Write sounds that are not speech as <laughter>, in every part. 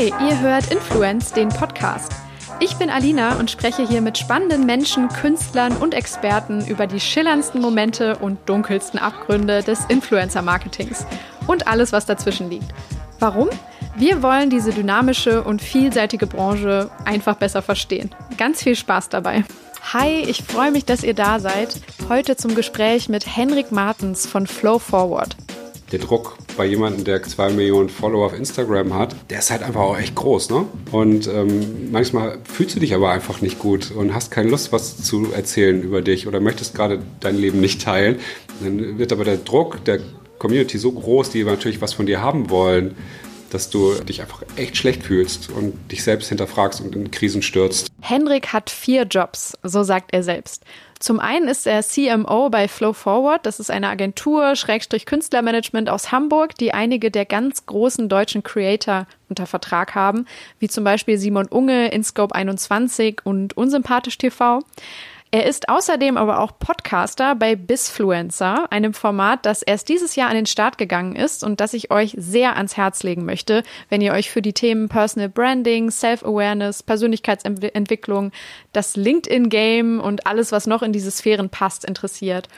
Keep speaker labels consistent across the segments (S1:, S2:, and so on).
S1: Hi, ihr hört Influence, den Podcast. Ich bin Alina und spreche hier mit spannenden Menschen, Künstlern und Experten über die schillerndsten Momente und dunkelsten Abgründe des Influencer-Marketings und alles, was dazwischen liegt. Warum? Wir wollen diese dynamische und vielseitige Branche einfach besser verstehen. Ganz viel Spaß dabei. Hi, ich freue mich, dass ihr da seid. Heute zum Gespräch mit Henrik Martens von Flow Forward
S2: der Druck bei jemandem, der zwei Millionen Follower auf Instagram hat, der ist halt einfach auch echt groß. Ne? Und ähm, manchmal fühlst du dich aber einfach nicht gut und hast keine Lust, was zu erzählen über dich oder möchtest gerade dein Leben nicht teilen. Dann wird aber der Druck der Community so groß, die natürlich was von dir haben wollen, dass du dich einfach echt schlecht fühlst und dich selbst hinterfragst und in Krisen stürzt.
S1: Henrik hat vier Jobs, so sagt er selbst. Zum einen ist er CMO bei Flow Forward. Das ist eine Agentur, Schrägstrich Künstlermanagement aus Hamburg, die einige der ganz großen deutschen Creator unter Vertrag haben, wie zum Beispiel Simon Unge, InScope 21 und Unsympathisch TV. Er ist außerdem aber auch Podcaster bei Bisfluencer, einem Format, das erst dieses Jahr an den Start gegangen ist und das ich euch sehr ans Herz legen möchte, wenn ihr euch für die Themen Personal Branding, Self-Awareness, Persönlichkeitsentwicklung, das LinkedIn-Game und alles, was noch in diese Sphären passt, interessiert.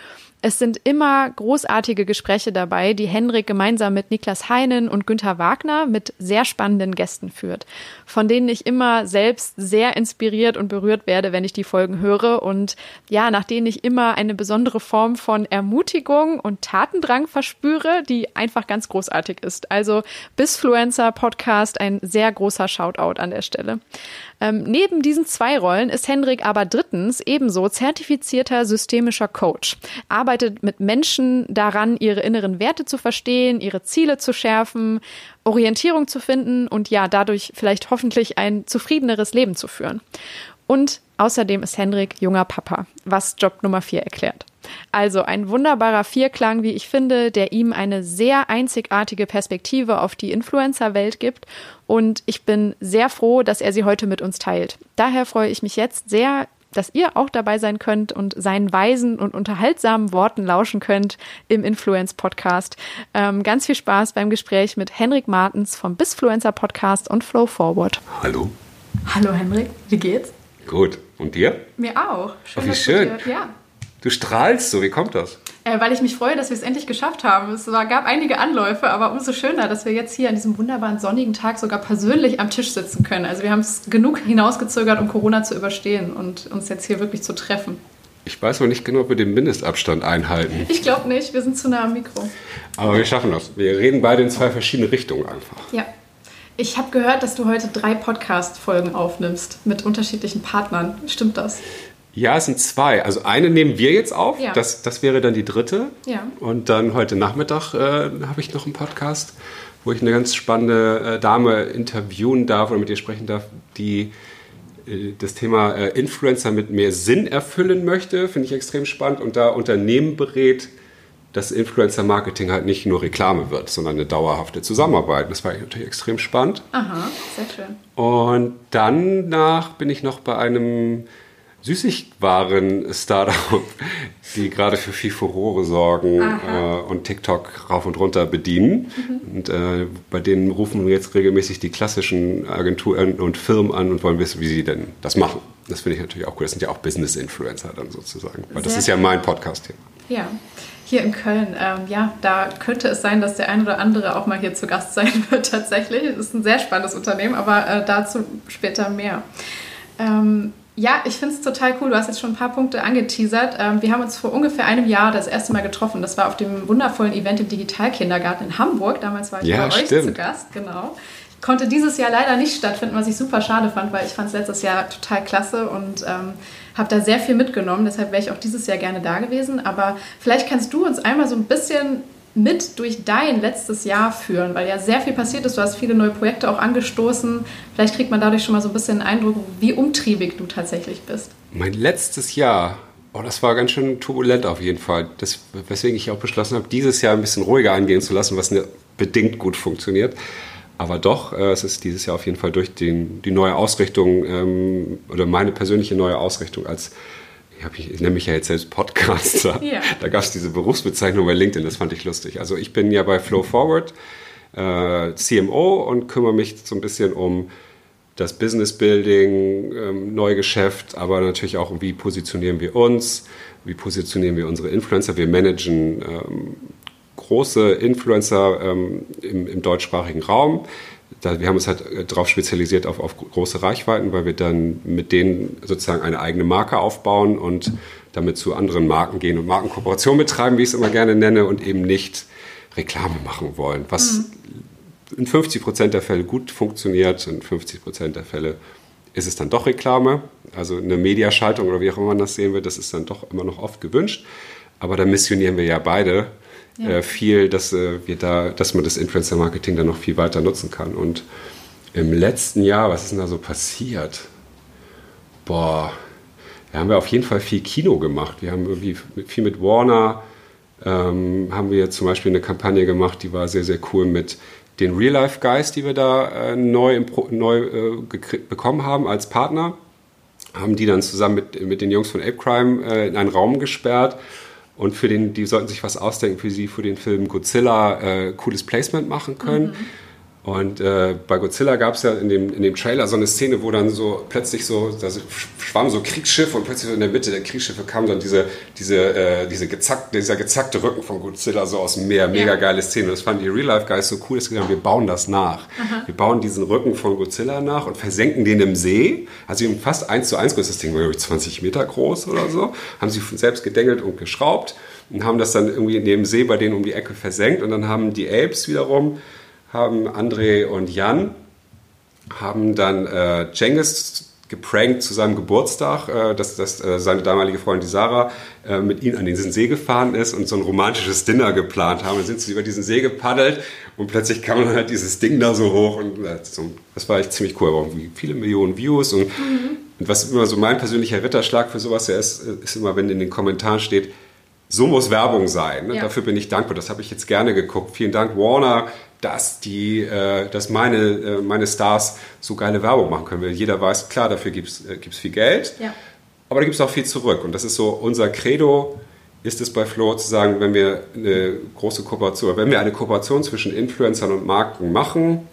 S1: Es sind immer großartige Gespräche dabei, die Henrik gemeinsam mit Niklas Heinen und Günther Wagner mit sehr spannenden Gästen führt, von denen ich immer selbst sehr inspiriert und berührt werde, wenn ich die Folgen höre und ja, nach denen ich immer eine besondere Form von Ermutigung und Tatendrang verspüre, die einfach ganz großartig ist. Also Bisfluencer Podcast, ein sehr großer Shoutout an der Stelle. Ähm, neben diesen zwei Rollen ist Hendrik aber drittens ebenso zertifizierter systemischer Coach, arbeitet mit Menschen daran, ihre inneren Werte zu verstehen, ihre Ziele zu schärfen, Orientierung zu finden und ja, dadurch vielleicht hoffentlich ein zufriedeneres Leben zu führen. Und außerdem ist Hendrik junger Papa, was Job Nummer vier erklärt. Also ein wunderbarer Vierklang, wie ich finde, der ihm eine sehr einzigartige Perspektive auf die Influencer-Welt gibt. Und ich bin sehr froh, dass er sie heute mit uns teilt. Daher freue ich mich jetzt sehr, dass ihr auch dabei sein könnt und seinen weisen und unterhaltsamen Worten lauschen könnt im Influence-Podcast. Ähm, ganz viel Spaß beim Gespräch mit Henrik Martens vom Bisfluencer Podcast und Flow Forward.
S2: Hallo.
S1: Hallo Henrik, wie geht's?
S2: Gut. Und dir?
S1: Mir auch.
S2: Schön, oh, wie schön. Dir, ja. Du strahlst so, wie kommt das?
S1: Äh, weil ich mich freue, dass wir es endlich geschafft haben. Es war, gab einige Anläufe, aber umso schöner, dass wir jetzt hier an diesem wunderbaren sonnigen Tag sogar persönlich am Tisch sitzen können. Also wir haben es genug hinausgezögert, um Corona zu überstehen und uns jetzt hier wirklich zu treffen.
S2: Ich weiß aber nicht genau, ob wir den Mindestabstand einhalten.
S1: Ich glaube nicht, wir sind zu nah am Mikro.
S2: Aber wir schaffen das. Wir reden beide in zwei verschiedene Richtungen einfach.
S1: Ja. Ich habe gehört, dass du heute drei Podcast-Folgen aufnimmst mit unterschiedlichen Partnern. Stimmt das?
S2: Ja, es sind zwei. Also eine nehmen wir jetzt auf. Ja. Das, das wäre dann die dritte.
S1: Ja.
S2: Und dann heute Nachmittag äh, habe ich noch einen Podcast, wo ich eine ganz spannende äh, Dame interviewen darf oder mit ihr sprechen darf, die äh, das Thema äh, Influencer mit mehr Sinn erfüllen möchte. Finde ich extrem spannend. Und da Unternehmen berät, dass Influencer-Marketing halt nicht nur Reklame wird, sondern eine dauerhafte Zusammenarbeit. Das war natürlich extrem spannend.
S1: Aha, sehr schön.
S2: Und danach bin ich noch bei einem Süßigwaren-Startup, <laughs> die gerade für viel Furore sorgen äh, und TikTok rauf und runter bedienen. Mhm. Und äh, bei denen rufen wir jetzt regelmäßig die klassischen Agenturen und Firmen an und wollen wissen, wie sie denn das machen. Das finde ich natürlich auch cool. Das sind ja auch Business-Influencer dann sozusagen. Weil Sehr das ist ja mein Podcast-Thema.
S1: Ja. Hier in Köln, ähm, ja, da könnte es sein, dass der ein oder andere auch mal hier zu Gast <laughs> sein wird tatsächlich. Es ist ein sehr spannendes Unternehmen, aber äh, dazu später mehr. Ähm, ja, ich finde es total cool. Du hast jetzt schon ein paar Punkte angeteasert. Ähm, wir haben uns vor ungefähr einem Jahr das erste Mal getroffen. Das war auf dem wundervollen Event im Digitalkindergarten in Hamburg. Damals war ich ja, bei euch zu Gast, genau. Konnte dieses Jahr leider nicht stattfinden, was ich super schade fand, weil ich fand es letztes Jahr total klasse und ähm, habe da sehr viel mitgenommen. Deshalb wäre ich auch dieses Jahr gerne da gewesen. Aber vielleicht kannst du uns einmal so ein bisschen mit durch dein letztes Jahr führen, weil ja sehr viel passiert ist. Du hast viele neue Projekte auch angestoßen. Vielleicht kriegt man dadurch schon mal so ein bisschen einen Eindruck, wie umtriebig du tatsächlich bist.
S2: Mein letztes Jahr, oh, das war ganz schön turbulent auf jeden Fall. Das, weswegen ich auch beschlossen habe, dieses Jahr ein bisschen ruhiger angehen zu lassen, was bedingt gut funktioniert. Aber doch, äh, es ist dieses Jahr auf jeden Fall durch den, die neue Ausrichtung ähm, oder meine persönliche neue Ausrichtung als ich, ich nenne mich ja jetzt selbst Podcaster. <laughs> Ja. Da gab es diese Berufsbezeichnung bei LinkedIn, das fand ich lustig. Also ich bin ja bei Flow Forward äh, CMO und kümmere mich so ein bisschen um das Business Building, ähm, Neugeschäft, aber natürlich auch um, wie positionieren wir uns, wie positionieren wir unsere Influencer. Wir managen ähm, große Influencer ähm, im, im, deutschsprachigen Raum. Da, wir haben uns halt äh, darauf spezialisiert auf, auf, große Reichweiten, weil wir dann mit denen sozusagen eine eigene Marke aufbauen und damit zu anderen Marken gehen und Markenkooperation betreiben, wie ich es immer gerne nenne, und eben nicht Reklame machen wollen, was mhm in 50 Prozent der Fälle gut funktioniert, in 50 Prozent der Fälle ist es dann doch Reklame. Also eine Mediaschaltung oder wie auch immer man das sehen will, das ist dann doch immer noch oft gewünscht. Aber da missionieren wir ja beide ja. Äh, viel, dass äh, wir da, dass man das Influencer-Marketing dann noch viel weiter nutzen kann. Und im letzten Jahr, was ist denn da so passiert? Boah, da haben wir auf jeden Fall viel Kino gemacht. Wir haben irgendwie viel mit Warner, ähm, haben wir zum Beispiel eine Kampagne gemacht, die war sehr, sehr cool mit den Real-Life-Guys, die wir da äh, neu, neu äh, bekommen haben als Partner, haben die dann zusammen mit, mit den Jungs von Ape Crime äh, in einen Raum gesperrt. Und für den, die sollten sich was ausdenken, für sie für den Film Godzilla äh, cooles Placement machen können. Mhm. Und äh, bei Godzilla gab es ja in dem, in dem Trailer so eine Szene, wo dann so plötzlich so, da schwammen so Kriegsschiffe und plötzlich so in der Mitte der Kriegsschiffe kam dann diese, diese, äh, diese gezackte, dieser gezackte Rücken von Godzilla so aus dem Meer. Mega ja. geile Szene. Und das fanden die Real-Life-Guys so cool, dass sie gesagt haben, wir bauen das nach. Aha. Wir bauen diesen Rücken von Godzilla nach und versenken den im See. Also fast eins zu eins groß, das Ding war, glaube ich, 20 Meter groß oder so. Haben sie selbst gedengelt und geschraubt und haben das dann irgendwie in dem See bei denen um die Ecke versenkt. Und dann haben die Apes wiederum haben André und Jan haben dann äh, Cengiz geprankt zu seinem Geburtstag, äh, dass, dass äh, seine damalige Freundin Sarah äh, mit ihm an diesen See gefahren ist und so ein romantisches Dinner geplant haben. Dann sind sie über diesen See gepaddelt und plötzlich kam dann halt dieses Ding da so hoch und äh, das war echt ziemlich cool. Aber viele Millionen Views und, mhm. und, was immer so mein persönlicher Ritterschlag für sowas ja ist, ist immer, wenn in den Kommentaren steht, so muss Werbung sein. Ne? Ja. Dafür bin ich dankbar. Das habe ich jetzt gerne geguckt. Vielen Dank, Warner, dass, die, äh, dass meine, äh, meine Stars so geile Werbung machen können. Weil jeder weiß, klar, dafür gibt es äh, viel Geld, ja. aber da gibt es auch viel zurück. Und das ist so unser Credo, ist es bei Flow zu sagen, wenn wir eine große Kooperation, wenn wir eine Kooperation zwischen Influencern und Marken machen,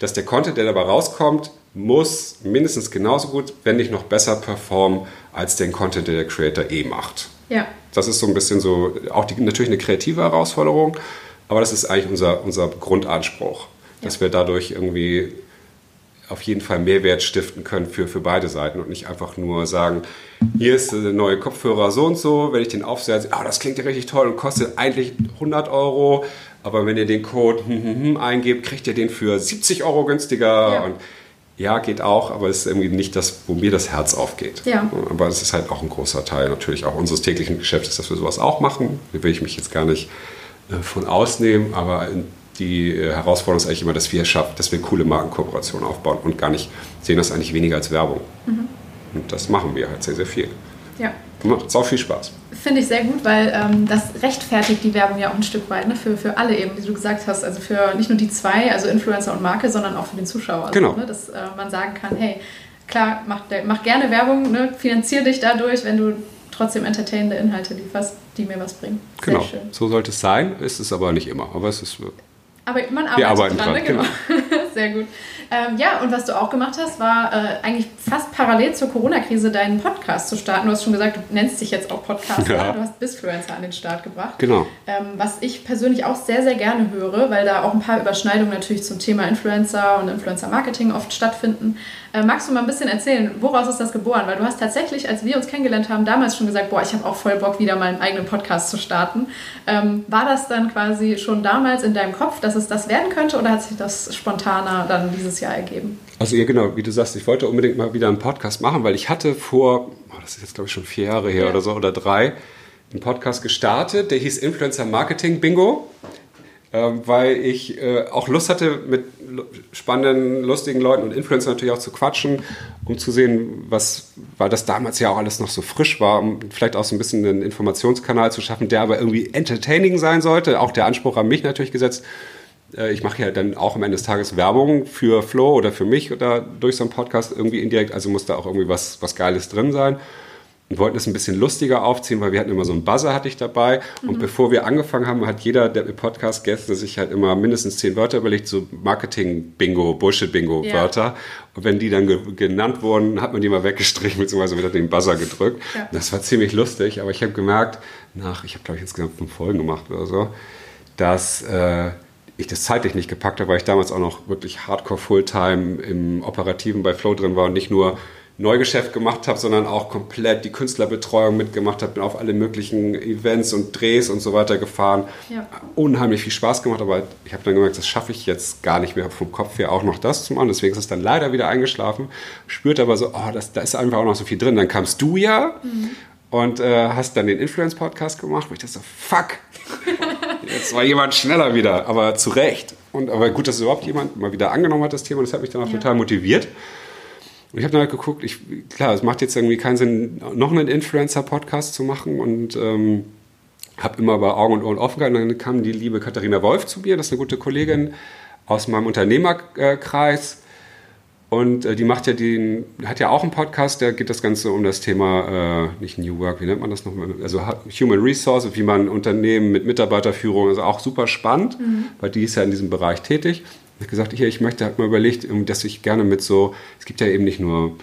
S2: dass der Content, der dabei rauskommt, muss mindestens genauso gut, wenn nicht noch besser performen, als den Content, der der Creator eh macht. Ja. Das ist so ein bisschen so, auch die, natürlich eine kreative Herausforderung, aber das ist eigentlich unser, unser Grundanspruch, dass wir dadurch irgendwie auf jeden Fall Mehrwert stiften können für, für beide Seiten und nicht einfach nur sagen, hier ist der neue Kopfhörer so und so, wenn ich den aufsetze, oh, das klingt ja richtig toll und kostet eigentlich 100 Euro, aber wenn ihr den Code hm, hm, hm, eingebt, kriegt ihr den für 70 Euro günstiger ja. und ja, geht auch, aber es ist irgendwie nicht das, wo mir das Herz aufgeht. Ja. Aber es ist halt auch ein großer Teil natürlich auch unseres täglichen Geschäfts, dass wir sowas auch machen. Da will ich mich jetzt gar nicht äh, von ausnehmen, aber die äh, Herausforderung ist eigentlich immer, dass wir es schaffen, dass wir coole Markenkooperationen aufbauen und gar nicht sehen das eigentlich weniger als Werbung. Mhm. Und das machen wir halt sehr, sehr viel. Ja. Macht auch viel Spaß.
S1: Finde ich sehr gut, weil ähm, das rechtfertigt die Werbung ja auch ein Stück weit, ne? für, für alle eben, wie du gesagt hast, also für nicht nur die zwei, also Influencer und Marke, sondern auch für den Zuschauer. Also, genau. Ne? Dass äh, man sagen kann, hey, klar, mach, mach gerne Werbung, ne? finanzier dich dadurch, wenn du trotzdem entertainende Inhalte lieferst, die mir was bringen.
S2: Sehr genau, schön. so sollte es sein. Ist es aber nicht immer. Aber es ist.
S1: Aber man arbeitet wir arbeiten dran, dran ne? genau. genau. <laughs> <laughs> Sehr gut. Ähm, ja, und was du auch gemacht hast, war äh, eigentlich fast parallel zur Corona-Krise deinen Podcast zu starten. Du hast schon gesagt, du nennst dich jetzt auch Podcaster. Ja. Du hast Bisfluencer an den Start gebracht. Genau. Ähm, was ich persönlich auch sehr, sehr gerne höre, weil da auch ein paar Überschneidungen natürlich zum Thema Influencer und Influencer-Marketing oft stattfinden. Äh, magst du mal ein bisschen erzählen, woraus ist das geboren? Weil du hast tatsächlich, als wir uns kennengelernt haben, damals schon gesagt, boah, ich habe auch voll Bock, wieder mal einen eigenen Podcast zu starten. Ähm, war das dann quasi schon damals in deinem Kopf, dass es das werden könnte oder hat sich das spontaner dann dieses Jahr ergeben?
S2: Also ja, genau, wie du sagst, ich wollte unbedingt mal wieder einen Podcast machen, weil ich hatte vor, oh, das ist jetzt glaube ich schon vier Jahre her ja. oder so oder drei, einen Podcast gestartet, der hieß Influencer Marketing Bingo. Ähm, weil ich äh, auch Lust hatte, mit spannenden, lustigen Leuten und Influencern natürlich auch zu quatschen, um zu sehen, was, weil das damals ja auch alles noch so frisch war, um vielleicht auch so ein bisschen einen Informationskanal zu schaffen, der aber irgendwie entertaining sein sollte. Auch der Anspruch an mich natürlich gesetzt. Äh, ich mache ja dann auch am Ende des Tages Werbung für Flo oder für mich oder durch so einen Podcast irgendwie indirekt, also muss da auch irgendwie was, was Geiles drin sein. Und wollten es ein bisschen lustiger aufziehen, weil wir hatten immer so einen Buzzer hatte ich dabei. Und mhm. bevor wir angefangen haben, hat jeder der Podcast-Gäste sich halt immer mindestens zehn Wörter überlegt, so Marketing-Bingo, Bullshit-Bingo-Wörter. Ja. Und wenn die dann ge genannt wurden, hat man die mal weggestrichen, beziehungsweise wieder den Buzzer gedrückt. Ja. Das war ziemlich lustig, aber ich habe gemerkt, nach, ich habe glaube ich insgesamt fünf Folgen gemacht oder so, dass äh, ich das zeitlich nicht gepackt habe, weil ich damals auch noch wirklich hardcore Fulltime im Operativen bei Flow drin war und nicht nur Neugeschäft gemacht habe, sondern auch komplett die Künstlerbetreuung mitgemacht habe, bin auf alle möglichen Events und Drehs und so weiter gefahren. Ja. Unheimlich viel Spaß gemacht, aber ich habe dann gemerkt, das schaffe ich jetzt gar nicht mehr vom Kopf her auch noch das zu machen. Deswegen ist es dann leider wieder eingeschlafen. Spürt aber so, oh, das, da ist einfach auch noch so viel drin. Dann kamst du ja mhm. und äh, hast dann den Influence-Podcast gemacht, wo ich dachte so, fuck, jetzt war jemand schneller wieder, aber zu Recht. Und, aber gut, dass überhaupt jemand mal wieder angenommen hat, das Thema. Das hat mich dann auch ja. total motiviert. Und ich habe dann halt geguckt, ich, klar, es macht jetzt irgendwie keinen Sinn, noch einen Influencer-Podcast zu machen und ähm, habe immer bei Augen und Ohren offen gehalten. Dann kam die liebe Katharina Wolf zu mir, das ist eine gute Kollegin aus meinem Unternehmerkreis. Und äh, die macht ja den, hat ja auch einen Podcast, der geht das Ganze um das Thema, äh, nicht New Work, wie nennt man das nochmal? Also Human Resources, wie man Unternehmen mit Mitarbeiterführung, also auch super spannend, mhm. weil die ist ja in diesem Bereich tätig. Ich habe gesagt, hier, ich möchte, habe mir überlegt, dass ich gerne mit so, es gibt ja eben nicht nur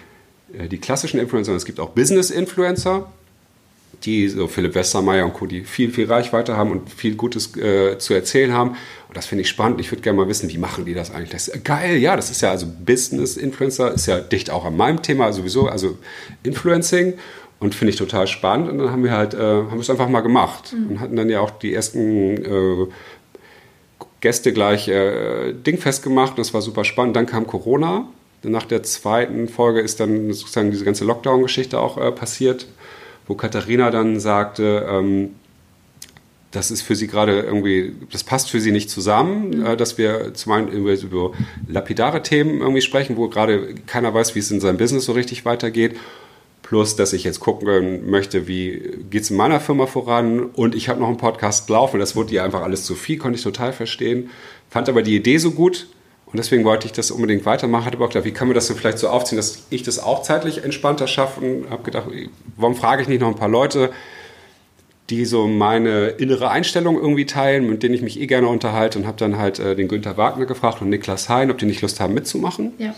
S2: äh, die klassischen Influencer, sondern es gibt auch Business-Influencer, die so Philipp Westermeier und Co., die viel, viel Reichweite haben und viel Gutes äh, zu erzählen haben. Und das finde ich spannend. Ich würde gerne mal wissen, wie machen die das eigentlich? Das ist geil, ja, das ist ja also Business-Influencer, ist ja dicht auch an meinem Thema sowieso, also Influencing. Und finde ich total spannend. Und dann haben wir halt, äh, haben wir es einfach mal gemacht. Mhm. Und hatten dann ja auch die ersten äh, Gäste gleich äh, dingfest gemacht. Das war super spannend. Dann kam Corona. Nach der zweiten Folge ist dann sozusagen diese ganze Lockdown-Geschichte auch äh, passiert, wo Katharina dann sagte, ähm, das ist für sie gerade irgendwie, das passt für sie nicht zusammen, mhm. äh, dass wir zum einen über, über lapidare Themen irgendwie sprechen, wo gerade keiner weiß, wie es in seinem Business so richtig weitergeht. Plus, dass ich jetzt gucken möchte, wie geht es in meiner Firma voran. Und ich habe noch einen Podcast laufen. Das wurde ihr einfach alles zu viel, konnte ich total verstehen. Fand aber die Idee so gut. Und deswegen wollte ich das unbedingt weitermachen. Hatte aber auch gedacht, wie kann man das denn vielleicht so aufziehen, dass ich das auch zeitlich entspannter schaffe. Und habe gedacht, warum frage ich nicht noch ein paar Leute, die so meine innere Einstellung irgendwie teilen, mit denen ich mich eh gerne unterhalte. Und habe dann halt äh, den Günther Wagner gefragt und Niklas Hein, ob die nicht Lust haben mitzumachen. Ja.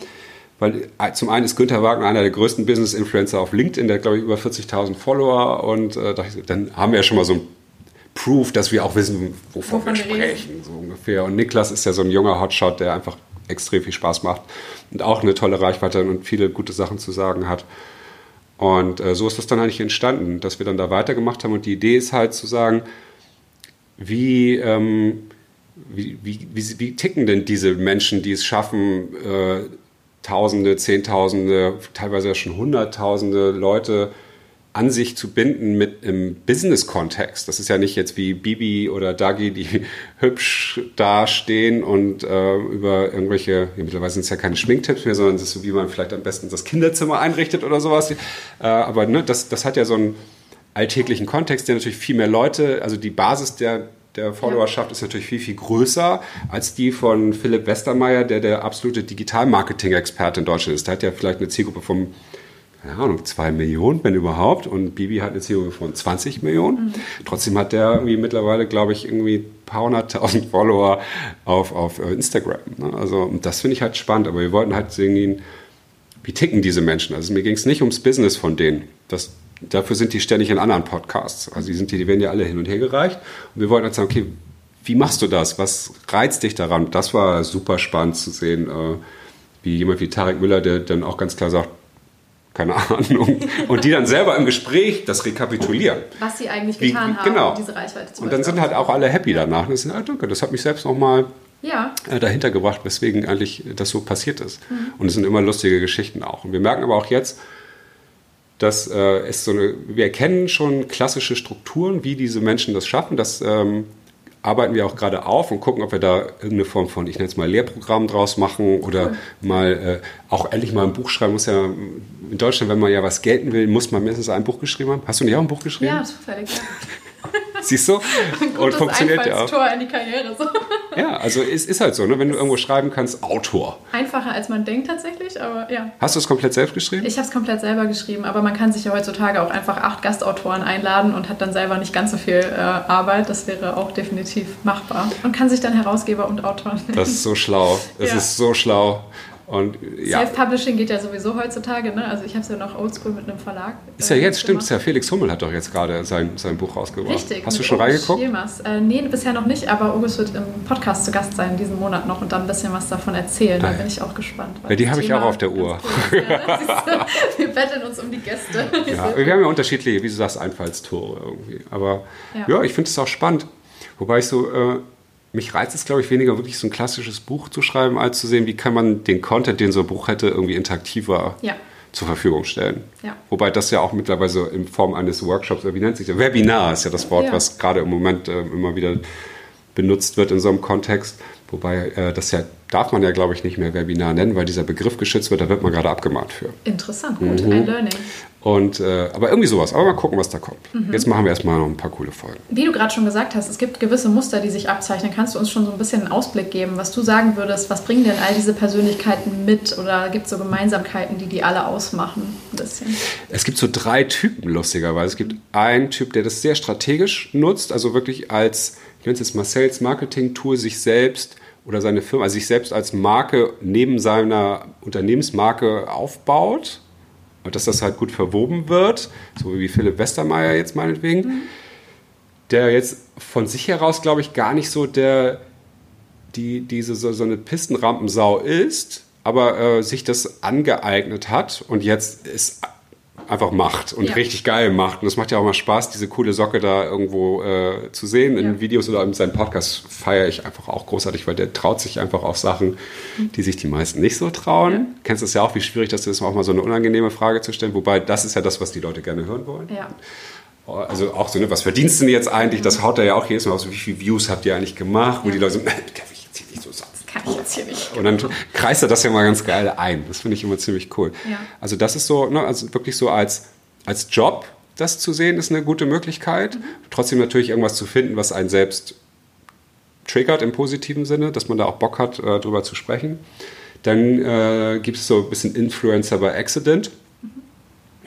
S2: Weil äh, zum einen ist Günther Wagner einer der größten Business-Influencer auf LinkedIn, der hat, glaube ich, über 40.000 Follower. Und äh, dann haben wir ja schon mal so ein Proof, dass wir auch wissen, wovon, wovon wir sprechen, so ungefähr. Und Niklas ist ja so ein junger Hotshot, der einfach extrem viel Spaß macht und auch eine tolle Reichweite und viele gute Sachen zu sagen hat. Und äh, so ist das dann eigentlich entstanden, dass wir dann da weitergemacht haben. Und die Idee ist halt zu sagen, wie, ähm, wie, wie, wie, wie, ticken denn diese Menschen, die es schaffen, äh, Tausende, Zehntausende, teilweise schon Hunderttausende Leute an sich zu binden mit im Business-Kontext. Das ist ja nicht jetzt wie Bibi oder Dagi, die <laughs> hübsch dastehen und äh, über irgendwelche, ja, mittlerweile sind es ja keine Schminktipps mehr, sondern es ist so, wie man vielleicht am besten das Kinderzimmer einrichtet oder sowas. Äh, aber ne, das, das hat ja so einen alltäglichen Kontext, der natürlich viel mehr Leute, also die Basis der der Followerschaft ist natürlich viel, viel größer als die von Philipp Westermeier, der der absolute Digital-Marketing-Experte in Deutschland ist. Der hat ja vielleicht eine Zielgruppe von, keine Ahnung, zwei Millionen, wenn überhaupt. Und Bibi hat eine Zielgruppe von 20 Millionen. Mhm. Trotzdem hat der irgendwie mittlerweile, glaube ich, irgendwie ein paar hunderttausend <laughs> Follower auf, auf äh, Instagram. Ne? Also, das finde ich halt spannend. Aber wir wollten halt sehen, wie ticken diese Menschen. Also, mir ging es nicht ums Business von denen. Das, Dafür sind die ständig in anderen Podcasts. Also die, sind, die werden ja alle hin und her gereicht. Und wir wollten dann sagen, okay, wie machst du das? Was reizt dich daran? Das war super spannend zu sehen, äh, wie jemand wie Tarek Müller, der dann auch ganz klar sagt, keine Ahnung. <laughs> Und die dann selber im Gespräch das rekapitulieren.
S1: Was sie eigentlich getan wie,
S2: genau. haben, um diese Reichweite zu Und dann sind halt auch alle happy danach. Und sind, ah, danke, das hat mich selbst nochmal ja. Äh, dahinter gebracht, weswegen eigentlich das so passiert ist. Mhm. Und es sind immer lustige Geschichten auch. Und wir merken aber auch jetzt, dass äh, es so eine, wir erkennen schon klassische Strukturen, wie diese Menschen das schaffen. Das ähm, arbeiten wir auch gerade auf und gucken, ob wir da irgendeine Form von, ich nenne es mal Lehrprogramm draus machen oder cool. mal äh, auch endlich mal ein Buch schreiben. Muss ja in Deutschland, wenn man ja was gelten will, muss man mindestens ein Buch geschrieben haben. Hast du nicht auch ein Buch geschrieben?
S1: Ja, zufällig. Ja. <laughs>
S2: Siehst du?
S1: und funktioniert ja auch. Tor in die Karriere. So.
S2: ja, also es ist halt so, ne? wenn du irgendwo schreiben kannst, Autor.
S1: Einfacher als man denkt tatsächlich, aber ja.
S2: Hast du es komplett selbst geschrieben?
S1: Ich habe es komplett selber geschrieben, aber man kann sich ja heutzutage auch einfach acht Gastautoren einladen und hat dann selber nicht ganz so viel äh, Arbeit. Das wäre auch definitiv machbar. Und kann sich dann Herausgeber und Autor nennen.
S2: Das ist so schlau. Das ja. ist so schlau. Und,
S1: ja. Self-Publishing geht ja sowieso heutzutage, ne? Also ich habe es ja noch oldschool mit einem Verlag.
S2: Ist ja äh, jetzt, stimmt, ist ja Felix Hummel hat doch jetzt gerade sein, sein Buch rausgebracht.
S1: Richtig.
S2: Hast du schon reingeguckt?
S1: Äh, nee, bisher noch nicht, aber August wird im Podcast zu Gast sein diesen Monat noch und dann ein bisschen was davon erzählen. Da bin ich auch gespannt.
S2: Ja, die habe ich auch auf der Uhr.
S1: Cool ja, <laughs> wir betteln uns um die Gäste. <laughs>
S2: Ja, wir haben ja unterschiedliche, wie du sagst, Einfallstore irgendwie. Aber ja, ich finde es auch spannend. Wobei ich so... Äh, mich reizt es, glaube ich, weniger wirklich so ein klassisches Buch zu schreiben, als zu sehen, wie kann man den Content, den so ein Buch hätte, irgendwie interaktiver ja. zur Verfügung stellen. Ja. Wobei das ja auch mittlerweile in Form eines Workshops, wie nennt sich das? Webinar ist ja das Wort, ja. was gerade im Moment äh, immer wieder benutzt wird in so einem Kontext. Wobei äh, das ja darf man ja, glaube ich, nicht mehr Webinar nennen, weil dieser Begriff geschützt wird, da wird man gerade abgemahnt für.
S1: Interessant, gut, mhm. ein Learning.
S2: Und, äh, aber irgendwie sowas. Aber mal gucken, was da kommt. Mhm. Jetzt machen wir erstmal noch ein paar coole Folgen.
S1: Wie du gerade schon gesagt hast, es gibt gewisse Muster, die sich abzeichnen. Kannst du uns schon so ein bisschen einen Ausblick geben, was du sagen würdest? Was bringen denn all diese Persönlichkeiten mit? Oder gibt es so Gemeinsamkeiten, die die alle ausmachen? Ein bisschen.
S2: Es gibt so drei Typen, lustigerweise. Es gibt einen Typ, der das sehr strategisch nutzt, also wirklich als, ich nenne es jetzt mal Sales Marketing Tool, sich selbst oder seine Firma, also sich selbst als Marke neben seiner Unternehmensmarke aufbaut und dass das halt gut verwoben wird, so wie Philipp Westermeier jetzt meinetwegen, mhm. der jetzt von sich heraus, glaube ich, gar nicht so der, die, diese so, so eine Pistenrampensau ist, aber äh, sich das angeeignet hat und jetzt ist einfach macht und ja. richtig geil macht. Und es macht ja auch mal Spaß, diese coole Socke da irgendwo äh, zu sehen. In ja. Videos oder in seinem Podcast feiere ich einfach auch großartig, weil der traut sich einfach auf Sachen, mhm. die sich die meisten nicht so trauen. Ja. Kennst es ja auch, wie schwierig das ist, auch mal so eine unangenehme Frage zu stellen. Wobei, das ist ja das, was die Leute gerne hören wollen. Ja. Also auch so, ne, was verdienst du denn jetzt eigentlich? Das haut er ja auch jedes Mal aus. Wie viele Views habt ihr eigentlich gemacht? Wo die Leute so, <laughs> darf ich jetzt hier nicht so
S1: kann ich jetzt hier nicht.
S2: Und dann kreist er das ja mal ganz geil ein. Das finde ich immer ziemlich cool. Ja. Also das ist so, ne, also wirklich so als, als Job, das zu sehen, ist eine gute Möglichkeit. Mhm. Trotzdem natürlich irgendwas zu finden, was einen selbst triggert im positiven Sinne, dass man da auch Bock hat, äh, drüber zu sprechen. Dann äh, gibt es so ein bisschen Influencer by Accident, mhm.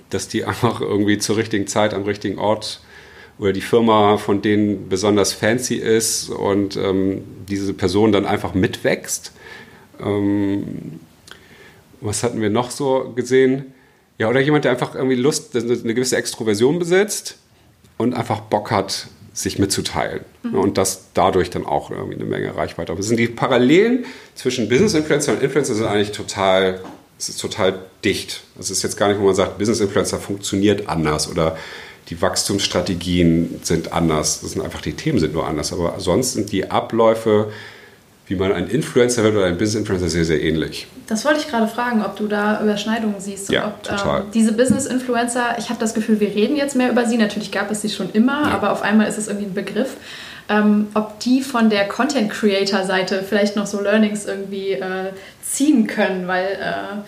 S2: dass die <laughs> einfach irgendwie zur richtigen Zeit am richtigen Ort oder die Firma von denen besonders fancy ist und ähm, diese Person dann einfach mitwächst. Ähm, was hatten wir noch so gesehen? Ja, oder jemand, der einfach irgendwie Lust, eine gewisse Extroversion besitzt und einfach Bock hat, sich mitzuteilen. Mhm. Und das dadurch dann auch irgendwie eine Menge Reichweite. Aber sind die Parallelen zwischen Business Influencer und Influencer sind eigentlich total, es ist total dicht. Es ist jetzt gar nicht, wo man sagt, Business Influencer funktioniert anders oder die Wachstumsstrategien sind anders. Das sind einfach die Themen sind nur anders. Aber sonst sind die Abläufe, wie man ein Influencer wird oder ein Business-Influencer, sehr, sehr ähnlich.
S1: Das wollte ich gerade fragen, ob du da Überschneidungen siehst.
S2: Ja,
S1: ob,
S2: total. Ähm,
S1: diese Business-Influencer, ich habe das Gefühl, wir reden jetzt mehr über sie. Natürlich gab es sie schon immer, ja. aber auf einmal ist es irgendwie ein Begriff. Ähm, ob die von der Content-Creator-Seite vielleicht noch so Learnings irgendwie äh, ziehen können, weil... Äh,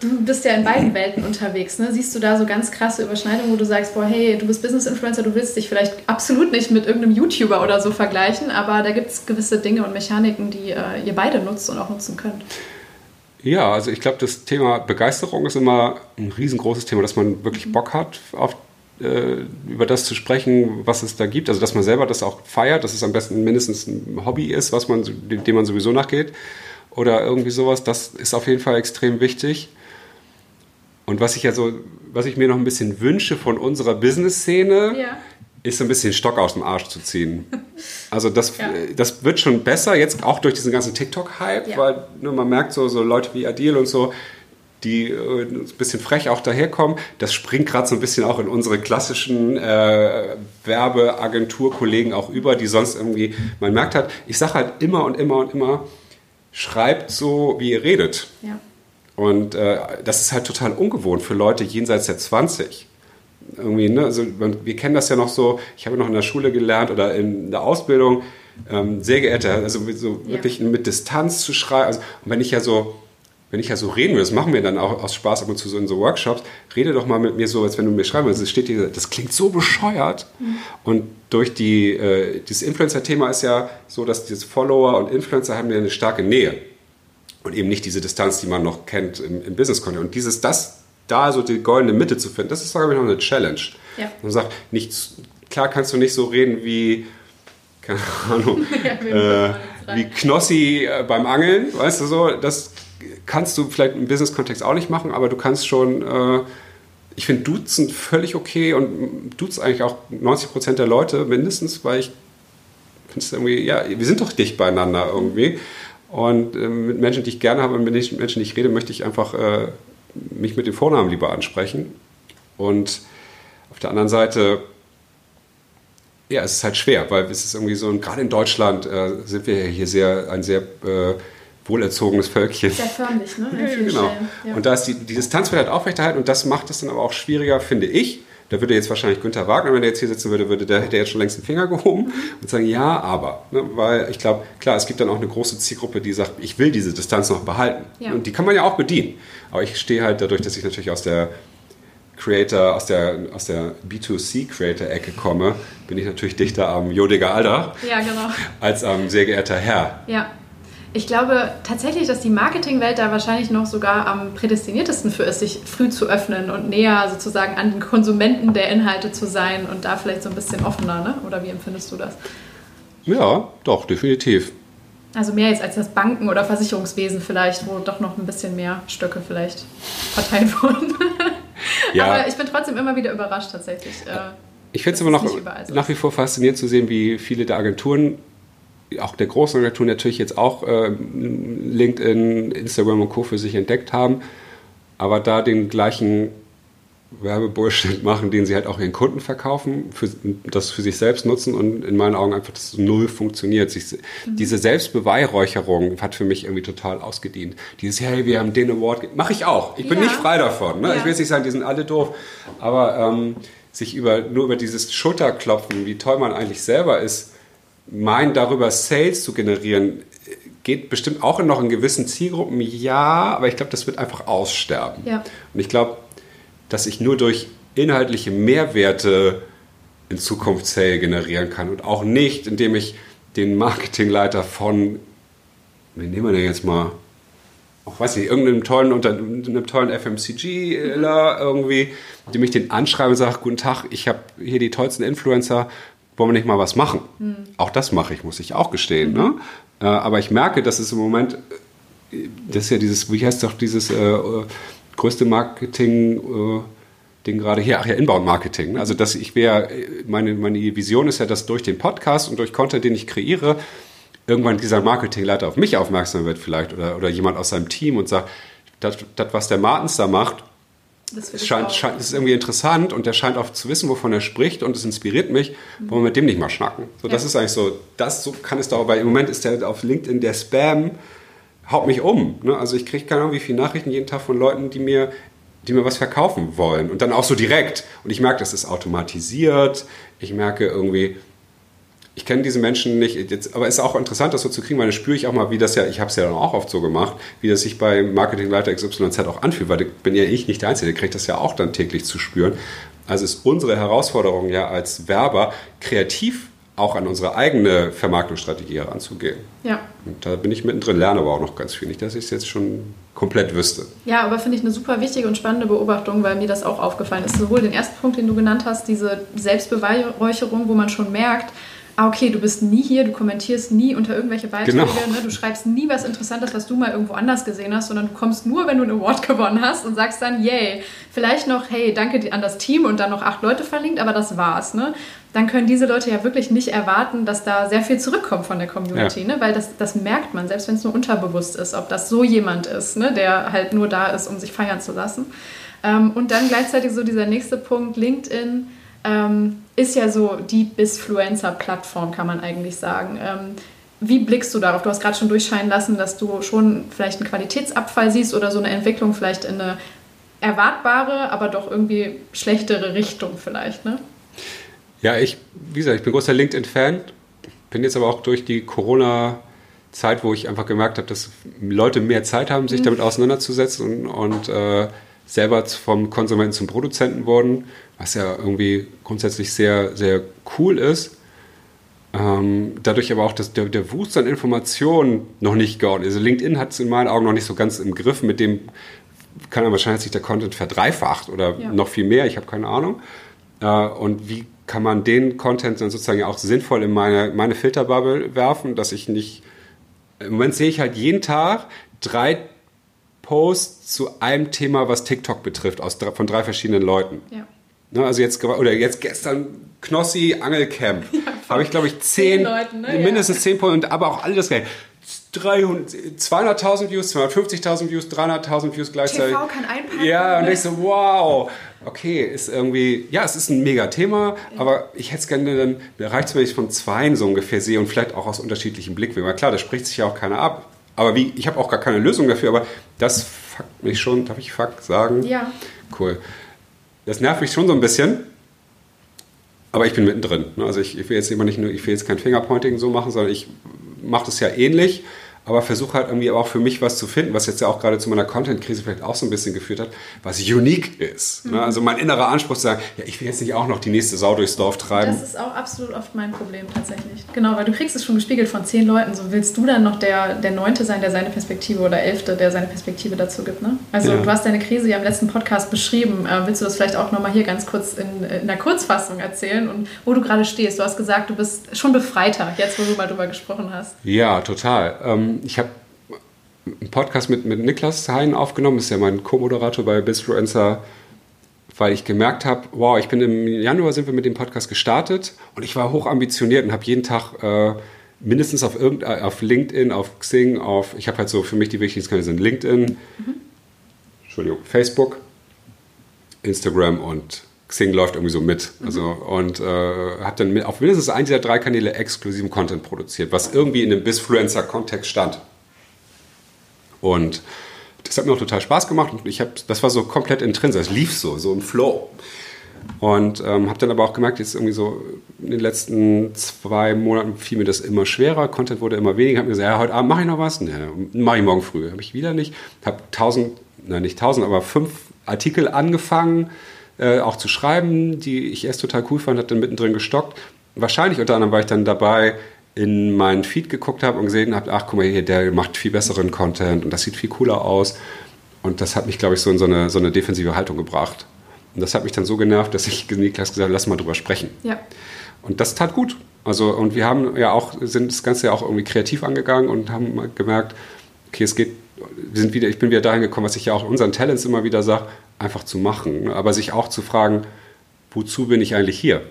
S1: Du bist ja in beiden Welten unterwegs. Ne? Siehst du da so ganz krasse Überschneidungen, wo du sagst, boah, hey, du bist Business-Influencer, du willst dich vielleicht absolut nicht mit irgendeinem YouTuber oder so vergleichen, aber da gibt es gewisse Dinge und Mechaniken, die äh, ihr beide nutzt und auch nutzen könnt.
S2: Ja, also ich glaube, das Thema Begeisterung ist immer ein riesengroßes Thema, dass man wirklich mhm. Bock hat, auf, äh, über das zu sprechen, was es da gibt. Also dass man selber das auch feiert, dass es am besten mindestens ein Hobby ist, was man, dem man sowieso nachgeht. Oder irgendwie sowas, das ist auf jeden Fall extrem wichtig. Und was ich ja so, was ich mir noch ein bisschen wünsche von unserer Business-Szene, ja. ist so ein bisschen Stock aus dem Arsch zu ziehen. Also das, ja. das wird schon besser, jetzt auch durch diesen ganzen TikTok-Hype, ja. weil ne, man merkt so, so Leute wie Adil und so, die äh, ein bisschen frech auch daherkommen. Das springt gerade so ein bisschen auch in unsere klassischen äh, Werbeagenturkollegen auch über, die sonst irgendwie, man merkt halt, ich sage halt immer und immer und immer, schreibt so, wie ihr redet. Ja. Und äh, das ist halt total ungewohnt für Leute jenseits der 20. Irgendwie, ne? also, wir kennen das ja noch so, ich habe noch in der Schule gelernt oder in der Ausbildung, ähm, sehr geehrter, also so wirklich ja. mit Distanz zu schreiben. Also, und wenn ich ja so, wenn ich ja so reden will, das machen wir dann auch aus Spaß ab und zu so in so Workshops, rede doch mal mit mir so, als wenn du mir schreiben würdest. steht hier, das klingt so bescheuert. Mhm. Und durch die, äh, dieses Influencer-Thema ist ja so, dass diese Follower und Influencer haben ja eine starke Nähe. Und eben nicht diese Distanz, die man noch kennt im, im Business-Kontext. Und dieses, das, da so die goldene Mitte zu finden, das ist, glaube ich, noch eine Challenge. Ja. Man sagt, nicht, klar kannst du nicht so reden wie, keine Ahnung, <laughs> ja, äh, wie Knossi äh, beim Angeln, weißt du so, das kannst du vielleicht im Business-Kontext auch nicht machen, aber du kannst schon, äh, ich finde Duzen völlig okay und Duzen eigentlich auch 90 Prozent der Leute mindestens, weil ich finde es irgendwie, ja, wir sind doch dicht beieinander irgendwie. Und äh, mit Menschen, die ich gerne habe und mit Menschen, die ich rede, möchte ich einfach äh, mich mit den Vornamen lieber ansprechen. Und auf der anderen Seite, ja, es ist halt schwer, weil es ist irgendwie so, gerade in Deutschland äh, sind wir hier sehr, ein sehr äh, wohlerzogenes Völkchen.
S1: Sehr förmlich, ne? <laughs>
S2: Ja, genau. Ja. Und da ist die, die Distanz wird halt aufrechterhalten und das macht es dann aber auch schwieriger, finde ich. Da würde jetzt wahrscheinlich Günther Wagner, wenn er jetzt hier sitzen würde, würde der hätte jetzt schon längst den Finger gehoben und sagen, ja, aber. Ne? Weil ich glaube, klar, es gibt dann auch eine große Zielgruppe, die sagt, ich will diese Distanz noch behalten. Ja. Und die kann man ja auch bedienen. Aber ich stehe halt dadurch, dass ich natürlich aus der Creator, aus der, aus der B2C-Creator-Ecke komme, bin ich natürlich dichter am Jodiger Alter.
S1: Ja, genau.
S2: Als am sehr geehrter Herr.
S1: Ja. Ich glaube tatsächlich, dass die Marketingwelt da wahrscheinlich noch sogar am prädestiniertesten für ist, sich früh zu öffnen und näher sozusagen an den Konsumenten der Inhalte zu sein und da vielleicht so ein bisschen offener, ne? oder wie empfindest du das?
S2: Ja, doch, definitiv.
S1: Also mehr jetzt als das Banken- oder Versicherungswesen vielleicht, wo doch noch ein bisschen mehr Stöcke vielleicht verteilt <laughs> wurden. ja. Aber ich bin trotzdem immer wieder überrascht tatsächlich. Äh,
S2: ich finde es immer noch nach wie vor faszinierend zu sehen, wie viele der Agenturen auch der großen Agenturen natürlich jetzt auch äh, LinkedIn, Instagram und Co. für sich entdeckt haben, aber da den gleichen Werbebullshit machen, den sie halt auch ihren Kunden verkaufen, für, das für sich selbst nutzen und in meinen Augen einfach das null funktioniert. Sich, mhm. Diese Selbstbeweihräucherung hat für mich irgendwie total ausgedient. Dieses, hey, wir haben den Award, mache ich auch. Ich bin ja. nicht frei davon. Ne? Ja. Ich will jetzt nicht sagen, die sind alle doof, aber ähm, sich über, nur über dieses Schulterklopfen, wie toll man eigentlich selber ist, meinen, darüber Sales zu generieren, geht bestimmt auch in noch in gewissen Zielgruppen, ja, aber ich glaube, das wird einfach aussterben. Ja. Und ich glaube, dass ich nur durch inhaltliche Mehrwerte in Zukunft Sale generieren kann und auch nicht, indem ich den Marketingleiter von, wie nehmen wir denn jetzt mal, auch weiß nicht, irgendeinem tollen, unter, einem tollen FMCG-Ler irgendwie, dem ich den anschreibe und sage, guten Tag, ich habe hier die tollsten Influencer, wollen wir nicht mal was machen? Mhm. Auch das mache ich, muss ich auch gestehen. Mhm. Ne? Äh, aber ich merke, dass es im Moment, äh, das ist ja dieses, wie heißt doch dieses äh, äh größte Marketing, äh, Ding gerade hier, ach ja, Inbound-Marketing. Ne? Also dass ich wäre, meine, meine Vision ist ja, dass durch den Podcast und durch Content, den ich kreiere, irgendwann dieser Marketingleiter auf mich aufmerksam wird vielleicht oder, oder jemand aus seinem Team und sagt, das, was der Martens da macht, das scheint, scheint, ist irgendwie interessant und der scheint auch zu wissen, wovon er spricht und es inspiriert mich, mhm. wollen wir mit dem nicht mal schnacken. So, ja. Das ist eigentlich so, das so kann es doch, weil im Moment ist der auf LinkedIn der Spam, haut mich um. Ne? Also ich kriege keine Ahnung, wie viele Nachrichten jeden Tag von Leuten, die mir die mir was verkaufen wollen und dann auch so direkt. Und ich merke, das ist automatisiert. Ich merke irgendwie, ich kenne diese Menschen nicht, jetzt, aber es ist auch interessant, das so zu kriegen, weil dann spüre ich auch mal, wie das ja, ich habe es ja dann auch oft so gemacht, wie das sich bei Marketingleiter XYZ auch anfühlt, weil ich bin ja ich nicht der Einzige, der kriegt das ja auch dann täglich zu spüren. Also ist unsere Herausforderung ja als Werber, kreativ auch an unsere eigene Vermarktungsstrategie heranzugehen. Ja. Und da bin ich mittendrin, lerne aber auch noch ganz viel. Nicht, dass ich es jetzt schon komplett wüsste.
S1: Ja, aber finde ich eine super wichtige und spannende Beobachtung, weil mir das auch aufgefallen ist. Sowohl den ersten Punkt, den du genannt hast, diese Selbstbeweihräucherung, wo man schon merkt, ah, okay, du bist nie hier, du kommentierst nie unter irgendwelche Beiträge, genau. ne? du schreibst nie was Interessantes, was du mal irgendwo anders gesehen hast, sondern du kommst nur, wenn du einen Award <laughs> gewonnen hast und sagst dann, yay, vielleicht noch, hey, danke an das Team und dann noch acht Leute verlinkt, aber das war's. Ne? Dann können diese Leute ja wirklich nicht erwarten, dass da sehr viel zurückkommt von der Community, ja. ne? weil das, das merkt man, selbst wenn es nur unterbewusst ist, ob das so jemand ist, ne? der halt nur da ist, um sich feiern zu lassen. Ähm, und dann gleichzeitig so dieser nächste Punkt, LinkedIn, ähm, ist ja so die Bisfluencer-Plattform, kann man eigentlich sagen. Ähm, wie blickst du darauf? Du hast gerade schon durchscheinen lassen, dass du schon vielleicht einen Qualitätsabfall siehst oder so eine Entwicklung vielleicht in eine erwartbare, aber doch irgendwie schlechtere Richtung vielleicht, ne?
S2: Ja, ich, wie gesagt, ich bin großer LinkedIn-Fan, bin jetzt aber auch durch die Corona- Zeit, wo ich einfach gemerkt habe, dass Leute mehr Zeit haben, sich mhm. damit auseinanderzusetzen und, und äh, selber vom Konsumenten zum Produzenten wurden, was ja irgendwie grundsätzlich sehr, sehr cool ist. Ähm, dadurch aber auch dass der, der Wust an Informationen noch nicht geordnet ist. Also LinkedIn hat es in meinen Augen noch nicht so ganz im Griff. Mit dem kann dann wahrscheinlich sich der Content verdreifacht oder ja. noch viel mehr, ich habe keine Ahnung. Äh, und wie kann man den Content dann sozusagen auch sinnvoll in meine, meine Filterbubble werfen, dass ich nicht. Im Moment sehe ich halt jeden Tag drei Posts zu einem Thema, was TikTok betrifft, aus, von drei verschiedenen Leuten. Ja. Ne, also jetzt, oder jetzt gestern Knossi Angelcamp. Ja, habe ich, glaube ich, zehn, zehn Leuten, ne? mindestens zehn Punkte, aber auch alles geil. 200.000 Views, 250.000 Views, 300.000 Views gleichzeitig. TV kann einpacken. Ja, und ich so, wow. Okay, ist irgendwie, ja, es ist ein mega Thema, aber ich hätte es gerne, dann da reicht es, wenn ich von zweien so ungefähr sehe und vielleicht auch aus unterschiedlichen Blickwinkeln. Klar, da spricht sich ja auch keiner ab. Aber wie, ich habe auch gar keine Lösung dafür, aber das fuckt mich schon, darf ich fuck sagen? Ja. Cool. Das nervt mich schon so ein bisschen. Aber ich bin mittendrin. Also ich, ich, will jetzt immer nicht nur, ich will jetzt kein Fingerpointing so machen, sondern ich mache das ja ähnlich aber versuche halt irgendwie auch für mich was zu finden, was jetzt ja auch gerade zu meiner Content-Krise vielleicht auch so ein bisschen geführt hat, was unique ist. Ne? Mhm. Also mein innerer Anspruch zu sagen, ja, ich will jetzt nicht auch noch die nächste Sau durchs Dorf treiben.
S1: Das ist auch absolut oft mein Problem tatsächlich. Genau, weil du kriegst es schon gespiegelt von zehn Leuten. So willst du dann noch der, der Neunte sein, der seine Perspektive oder Elfte, der seine Perspektive dazu gibt. Ne? Also ja. du hast deine Krise ja im letzten Podcast beschrieben. Äh, willst du das vielleicht auch nochmal hier ganz kurz in, in der Kurzfassung erzählen und wo du gerade stehst? Du hast gesagt, du bist schon befreiter, jetzt wo du mal drüber gesprochen hast.
S2: Ja, total. Ähm, ich habe einen Podcast mit, mit Niklas Hein aufgenommen, ist ja mein Co-Moderator bei Bizfluencer, weil ich gemerkt habe, wow, ich bin im Januar sind wir mit dem Podcast gestartet und ich war hoch ambitioniert und habe jeden Tag äh, mindestens auf, irgend, auf LinkedIn, auf Xing, auf, ich habe halt so für mich die wichtigsten Kanäle sind LinkedIn, mhm. Entschuldigung, Facebook, Instagram und Xing läuft irgendwie so mit. Mhm. Also, und äh, habe dann auf mindestens einen dieser drei Kanäle exklusiven Content produziert, was irgendwie in dem Bizfluencer-Kontext stand. Und das hat mir auch total Spaß gemacht und ich habe, das war so komplett intrinsisch, es lief so, so im Flow. Und ähm, habe dann aber auch gemerkt, jetzt irgendwie so in den letzten zwei Monaten fiel mir das immer schwerer, Content wurde immer weniger. Habe mir gesagt, ja, heute Abend mache ich noch was, ne, mache ich morgen früh. Habe ich wieder nicht. Habe tausend, nein nicht tausend, aber fünf Artikel angefangen, äh, auch zu schreiben, die ich erst total cool fand, hat dann mittendrin gestockt. Wahrscheinlich unter anderem war ich dann dabei, in meinen Feed geguckt habe und gesehen habe, ach guck mal hier, der macht viel besseren Content und das sieht viel cooler aus. Und das hat mich, glaube ich, so in so eine, so eine defensive Haltung gebracht. Und das hat mich dann so genervt, dass ich Niklas gesagt habe, lass mal drüber sprechen. Ja. Und das tat gut. Also, und wir haben ja auch, sind das Ganze ja auch irgendwie kreativ angegangen und haben gemerkt, okay, es geht, wir sind wieder, ich bin wieder dahin gekommen, was ich ja auch unseren Talents immer wieder sage, einfach zu machen. Aber sich auch zu fragen, wozu bin ich eigentlich hier?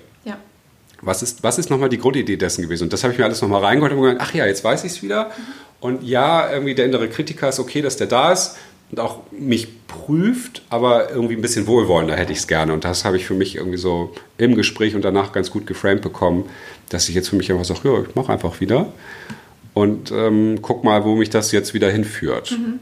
S2: was ist, was ist nochmal die Grundidee dessen gewesen? Und das habe ich mir alles nochmal reingeholt und gesagt, ach ja, jetzt weiß ich es wieder. Und ja, irgendwie der innere Kritiker ist okay, dass der da ist und auch mich prüft, aber irgendwie ein bisschen wohlwollender hätte ich es gerne. Und das habe ich für mich irgendwie so im Gespräch und danach ganz gut geframed bekommen, dass ich jetzt für mich einfach sage, ja, ich mache einfach wieder und ähm, guck mal, wo mich das jetzt wieder hinführt. Mhm.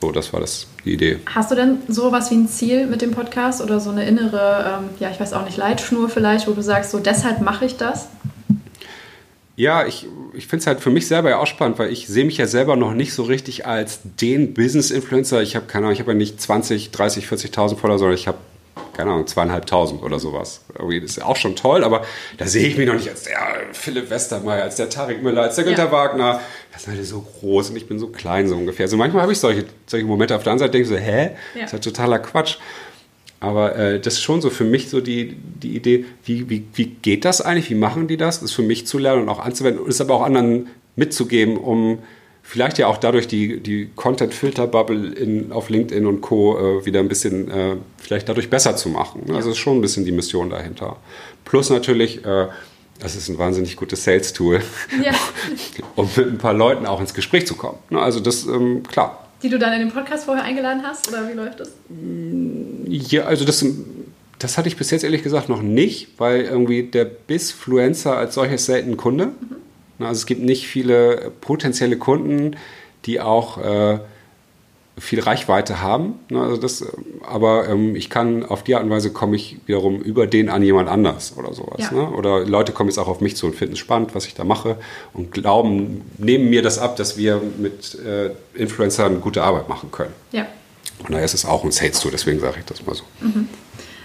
S2: So, das war das, die Idee.
S1: Hast du denn sowas wie ein Ziel mit dem Podcast oder so eine innere, ähm, ja, ich weiß auch nicht, Leitschnur vielleicht, wo du sagst, so deshalb mache ich das?
S2: Ja, ich, ich finde es halt für mich selber ja auch spannend, weil ich sehe mich ja selber noch nicht so richtig als den Business-Influencer. Ich habe keine Ahnung, ich habe ja nicht 20, 30, 40.000 Follower, sondern ich habe keine Ahnung, zweieinhalbtausend oder sowas. Irgendwie, das ist auch schon toll, aber da sehe ich mich noch nicht als der Philipp Westermeier, als der Tarek Müller, als der Günter ja. Wagner. Das sind halt so groß und ich bin so klein so ungefähr. Also manchmal habe ich solche, solche Momente auf der anderen Seite, denke ich so, hä? Ja. Das ist halt totaler Quatsch. Aber äh, das ist schon so für mich so die, die Idee, wie, wie, wie geht das eigentlich? Wie machen die das? Das ist für mich zu lernen und auch anzuwenden und es aber auch anderen mitzugeben, um vielleicht ja auch dadurch die, die Content-Filter-Bubble auf LinkedIn und Co. Äh, wieder ein bisschen äh, vielleicht dadurch besser zu machen. Ja. Also ist schon ein bisschen die Mission dahinter. Plus natürlich, äh, das ist ein wahnsinnig gutes Sales-Tool, ja. <laughs> um mit ein paar Leuten auch ins Gespräch zu kommen. Ne, also das, ähm, klar.
S1: Die du dann in den Podcast vorher eingeladen hast, oder wie läuft das?
S2: Ja, also das, das hatte ich bis jetzt ehrlich gesagt noch nicht, weil irgendwie der Bisfluencer als solches selten Kunde. Mhm also es gibt nicht viele potenzielle Kunden, die auch äh, viel Reichweite haben. Ne? Also das, aber ähm, ich kann auf die Art und Weise komme ich wiederum über den an jemand anders oder sowas. Ja. Ne? Oder Leute kommen jetzt auch auf mich zu und finden es spannend, was ich da mache und glauben, nehmen mir das ab, dass wir mit äh, Influencern gute Arbeit machen können. Ja. Und daher ist es auch ein Sales-Tool, deswegen sage ich das mal so. Mhm.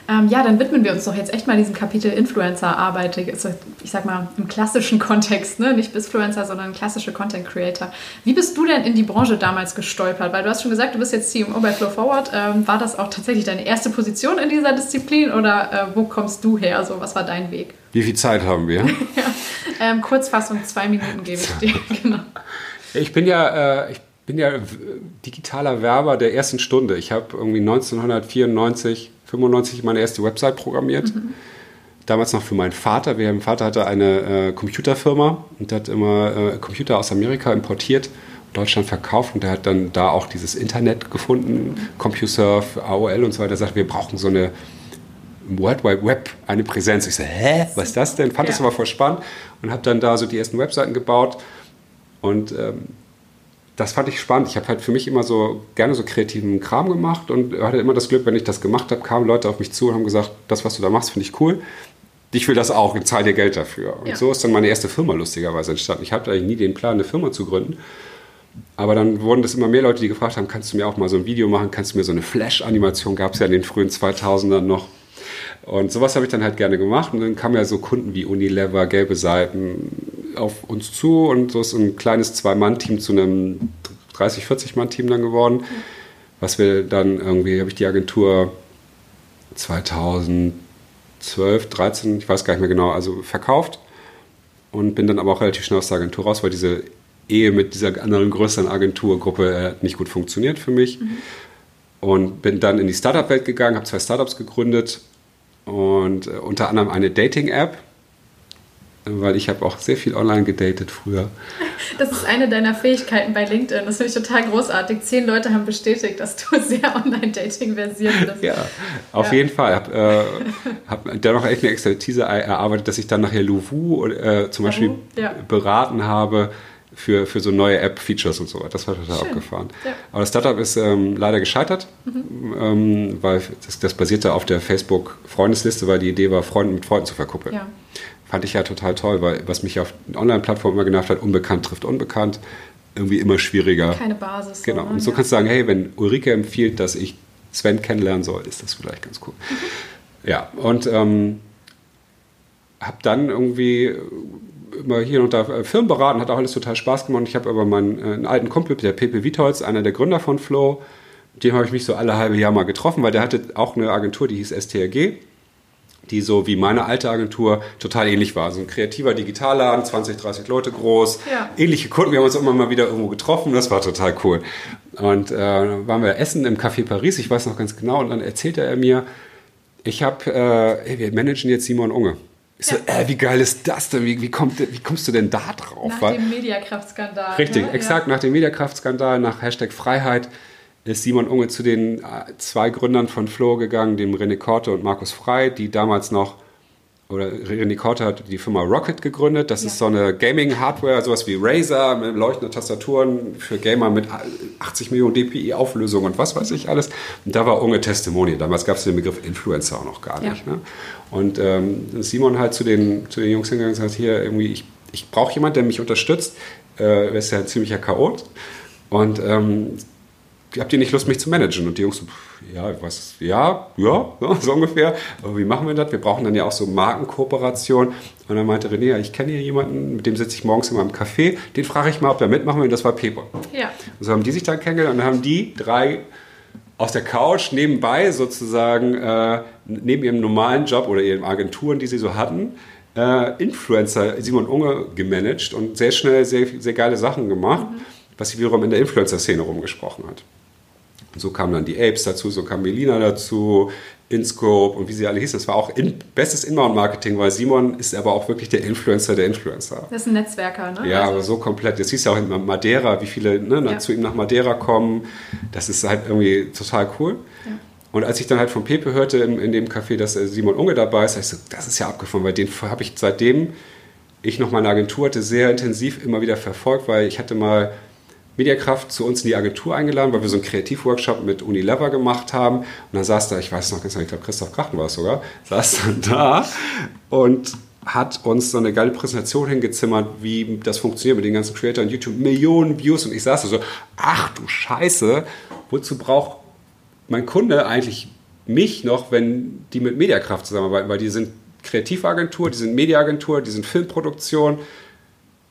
S1: Ähm, ja, dann widmen wir uns doch jetzt echt mal diesem Kapitel Influencer-Arbeit. Ich sag mal im klassischen Kontext, ne? nicht Influencer, sondern klassische Content Creator. Wie bist du denn in die Branche damals gestolpert? Weil du hast schon gesagt, du bist jetzt CMO bei Flow Forward. Ähm, war das auch tatsächlich deine erste Position in dieser Disziplin oder äh, wo kommst du her? So, was war dein Weg?
S2: Wie viel Zeit haben wir? <laughs>
S1: ja, ähm, Kurzfassung, zwei Minuten gebe ich dir. <laughs> genau.
S2: Ich bin ja, äh, ich bin ja digitaler Werber der ersten Stunde. Ich habe irgendwie 1994 95 meine erste Website programmiert. Mhm. Damals noch für meinen Vater. Mein Vater hatte eine äh, Computerfirma und hat immer äh, Computer aus Amerika importiert, Deutschland verkauft und der hat dann da auch dieses Internet gefunden, CompuServe, AOL und so weiter. Er sagt, wir brauchen so eine World Wide Web, eine Präsenz. Ich so, hä, was ist das denn? Fand ja. das aber voll spannend und habe dann da so die ersten Webseiten gebaut und ähm, das fand ich spannend. Ich habe halt für mich immer so gerne so kreativen Kram gemacht und hatte immer das Glück, wenn ich das gemacht habe, kamen Leute auf mich zu und haben gesagt, das, was du da machst, finde ich cool. Ich will das auch, ich zahle dir Geld dafür. Und ja. so ist dann meine erste Firma lustigerweise entstanden. Ich hatte eigentlich nie den Plan, eine Firma zu gründen. Aber dann wurden das immer mehr Leute, die gefragt haben, kannst du mir auch mal so ein Video machen, kannst du mir so eine Flash-Animation, gab es ja in den frühen 2000ern noch. Und sowas habe ich dann halt gerne gemacht. Und dann kamen ja so Kunden wie Unilever, Gelbe Seiten, auf uns zu und so ist ein kleines Zwei-Mann-Team zu einem 30, 40-Mann-Team dann geworden. Mhm. Was wir dann irgendwie, habe ich die Agentur 2012, 13, ich weiß gar nicht mehr genau, also verkauft und bin dann aber auch relativ schnell aus der Agentur raus, weil diese Ehe mit dieser anderen größeren Agenturgruppe äh, nicht gut funktioniert für mich. Mhm. Und bin dann in die Startup-Welt gegangen, habe zwei Startups gegründet und äh, unter anderem eine Dating-App, weil ich habe auch sehr viel online gedatet früher.
S1: Das ist eine deiner Fähigkeiten bei LinkedIn. Das finde ich total großartig. Zehn Leute haben bestätigt, dass du <laughs> sehr online-dating versiert bist.
S2: Ja, auf ja. jeden Fall. Ich habe äh, hab da noch echt eine Expertise erarbeitet, dass ich dann nachher Luvu äh, zum Beispiel ja. beraten habe für, für so neue App-Features und so weiter. Das war total Schön. abgefahren. Ja. Aber das Startup ist ähm, leider gescheitert, mhm. ähm, weil das, das, basierte auf der Facebook-Freundesliste, weil die Idee war, Freunde mit Freunden zu verkuppeln. Ja fand ich ja total toll, weil was mich auf Online-Plattformen immer genervt hat, unbekannt trifft unbekannt, irgendwie immer schwieriger.
S1: Keine Basis.
S2: Genau. Ne? Und so ja. kannst du sagen, hey, wenn Ulrike empfiehlt, dass ich Sven kennenlernen soll, ist das vielleicht ganz cool. Mhm. Ja, und ähm, habe dann irgendwie immer hier und da Firmen beraten, hat auch alles total Spaß gemacht. Ich habe aber meinen äh, einen alten Kumpel, der Pepe Witholz, einer der Gründer von Flow, dem habe ich mich so alle halbe Jahr mal getroffen, weil der hatte auch eine Agentur, die hieß STRG die so wie meine alte Agentur total ähnlich war. So ein kreativer Digitalladen, 20, 30 Leute groß, ja. ähnliche Kunden. Wir haben uns immer mal wieder irgendwo getroffen, das war total cool. Und äh, waren wir essen im Café Paris, ich weiß noch ganz genau, und dann erzählte er mir, ich habe, äh, wir managen jetzt Simon Unge. Ich so, äh, wie geil ist das denn? Wie, wie, kommt, wie kommst du denn da drauf?
S1: Nach dem Mediakraftskandal.
S2: Richtig, ne? exakt, ja. nach dem Mediakraftskandal, nach Hashtag Freiheit ist Simon Unge zu den äh, zwei Gründern von Flow gegangen, dem René Korte und Markus Frei, die damals noch, oder René Korte hat die Firma Rocket gegründet. Das ja. ist so eine Gaming-Hardware, sowas wie Razer mit leuchtenden Tastaturen für Gamer mit 80 Millionen DPI-Auflösung und was weiß ich alles. Und da war Unge Testimonial. Damals gab es den Begriff Influencer auch noch gar nicht. Ja. Ne? Und ähm, Simon halt zu den, zu den Jungs hingegangen und gesagt, hier irgendwie, ich, ich brauche jemanden, der mich unterstützt. Äh, er ist ja ein ziemlicher Chaot. Und ähm, habt ihr nicht Lust, mich zu managen? Und die Jungs so, ja, was, ja, ja, <laughs> so ungefähr. Aber wie machen wir das? Wir brauchen dann ja auch so Markenkooperation. Und dann meinte René, ja, ich kenne hier jemanden, mit dem sitze ich morgens in meinem Café, den frage ich mal, ob er mitmachen will. Und das war Pepe. Ja. Und so haben die sich dann kennengelernt und dann haben die drei aus der Couch nebenbei sozusagen, äh, neben ihrem normalen Job oder ihren Agenturen, die sie so hatten, äh, Influencer Simon Unge gemanagt und sehr schnell sehr, sehr geile Sachen gemacht, mhm. was sie wiederum in der Influencer-Szene rumgesprochen hat. So kamen dann die Apes dazu, so kam Melina dazu, InScope und wie sie alle hießen. Das war auch in, bestes Inbound-Marketing, weil Simon ist aber auch wirklich der Influencer der Influencer.
S1: Das ist ein Netzwerker, ne?
S2: Ja, also. aber so komplett. Das hieß ja auch in Madeira, wie viele ne, ja. zu ihm nach Madeira kommen. Das ist halt irgendwie total cool. Ja. Und als ich dann halt von Pepe hörte in, in dem Café, dass äh, Simon Unge dabei ist, ich so, das ist ja abgefahren, weil den habe ich seitdem ich noch meine Agentur hatte, sehr intensiv immer wieder verfolgt, weil ich hatte mal Mediakraft zu uns in die Agentur eingeladen, weil wir so einen Kreativworkshop mit Unilever gemacht haben. Und dann saß da, ich weiß noch ganz genau, ich glaube Christoph Krachten war es sogar, saß dann da und hat uns so eine geile Präsentation hingezimmert, wie das funktioniert mit den ganzen Creators und YouTube. Millionen Views und ich saß da so, ach du Scheiße, wozu braucht mein Kunde eigentlich mich noch, wenn die mit Mediakraft zusammenarbeiten, weil die sind Kreativagentur, die sind Mediaagentur, die sind Filmproduktion,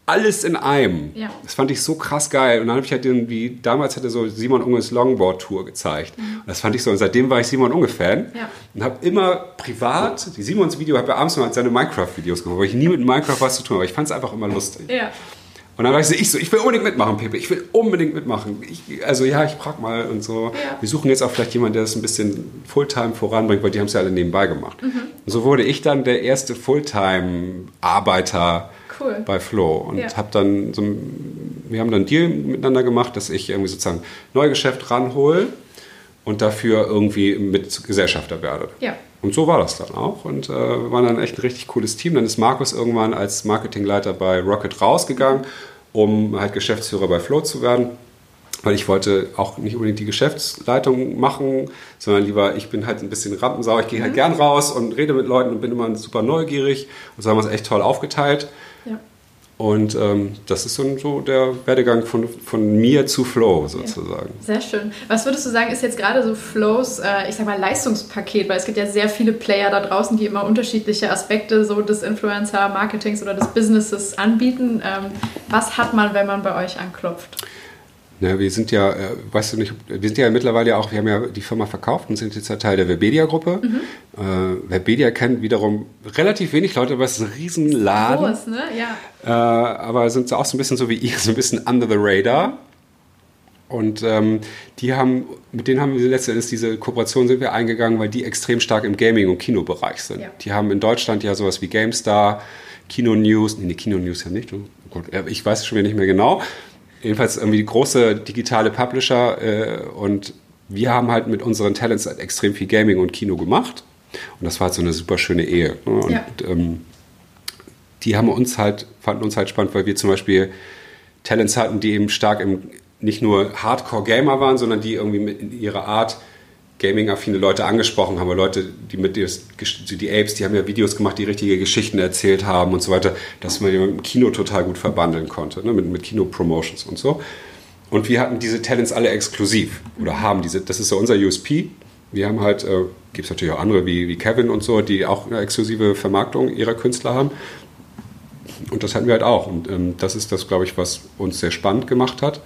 S2: alles in einem. Ja. Das fand ich so krass geil. Und dann habe ich halt irgendwie, damals hatte so Simon Unges Longboard-Tour gezeigt. Mhm. Und das fand ich so. Und seitdem war ich Simon Unge-Fan. Ja. Und habe immer privat, die Simons Video, habe ja abends mal seine Minecraft-Videos gemacht, weil ich nie mit Minecraft was zu tun habe. Aber ich fand es einfach immer lustig. Ja. Und dann war ich so, ich so, ich will unbedingt mitmachen, Pepe, ich will unbedingt mitmachen. Ich, also ja, ich frag mal und so. Ja. Wir suchen jetzt auch vielleicht jemanden, der das ein bisschen Fulltime voranbringt, weil die haben es ja alle nebenbei gemacht. Mhm. Und so wurde ich dann der erste Fulltime-Arbeiter cool. bei Flo und ja. habe dann so, wir haben dann einen Deal miteinander gemacht, dass ich irgendwie sozusagen Neugeschäft ranhole und dafür irgendwie mit Gesellschafter werde. Ja. Und so war das dann auch. Und äh, wir waren dann echt ein richtig cooles Team. Dann ist Markus irgendwann als Marketingleiter bei Rocket rausgegangen, um halt Geschäftsführer bei Flow zu werden. Weil ich wollte auch nicht unbedingt die Geschäftsleitung machen, sondern lieber, ich bin halt ein bisschen Rampensau. Ich gehe halt mhm. gern raus und rede mit Leuten und bin immer super neugierig. Und so haben wir es echt toll aufgeteilt. Ja. Und ähm, das ist so, so der Werdegang von, von mir zu Flow sozusagen.
S1: Sehr schön. Was würdest du sagen, ist jetzt gerade so Flows, äh, ich sag mal, Leistungspaket? Weil es gibt ja sehr viele Player da draußen, die immer unterschiedliche Aspekte so des Influencer-Marketings oder des Businesses anbieten. Ähm, was hat man, wenn man bei euch anklopft?
S2: Na, wir sind ja, äh, weißt du nicht, wir sind ja mittlerweile auch, wir haben ja die Firma verkauft und sind jetzt ja Teil der Webedia-Gruppe. Mhm. Äh, Webedia kennt wiederum relativ wenig Leute, aber es ist ein Riesenladen. Groß, ne? Ja. Äh, aber sind auch so ein bisschen so wie ihr, so ein bisschen under the radar. Und ähm, die haben, mit denen haben wir letztendlich diese Kooperation sind wir eingegangen, weil die extrem stark im Gaming- und Kinobereich sind. Ja. Die haben in Deutschland ja sowas wie GameStar, Kino News, nee, Kino News ja nicht, oh Gott, ich weiß es schon wieder nicht mehr genau jedenfalls irgendwie große digitale Publisher äh, und wir haben halt mit unseren Talents halt extrem viel Gaming und Kino gemacht und das war halt so eine super schöne Ehe. Ne? Und ja. ähm, die haben uns halt, fanden uns halt spannend, weil wir zum Beispiel Talents hatten, die eben stark im, nicht nur Hardcore-Gamer waren, sondern die irgendwie mit ihrer Art gaming-affine Leute angesprochen haben, Leute, die mit die Apes, die haben ja Videos gemacht, die richtige Geschichten erzählt haben und so weiter, dass man die mit Kino total gut verbandeln konnte, ne? mit, mit Kino-Promotions und so. Und wir hatten diese Talents alle exklusiv oder haben diese, das ist ja unser USP. Wir haben halt, äh, gibt es natürlich auch andere wie, wie Kevin und so, die auch eine exklusive Vermarktung ihrer Künstler haben. Und das hatten wir halt auch. Und ähm, das ist das, glaube ich, was uns sehr spannend gemacht hat.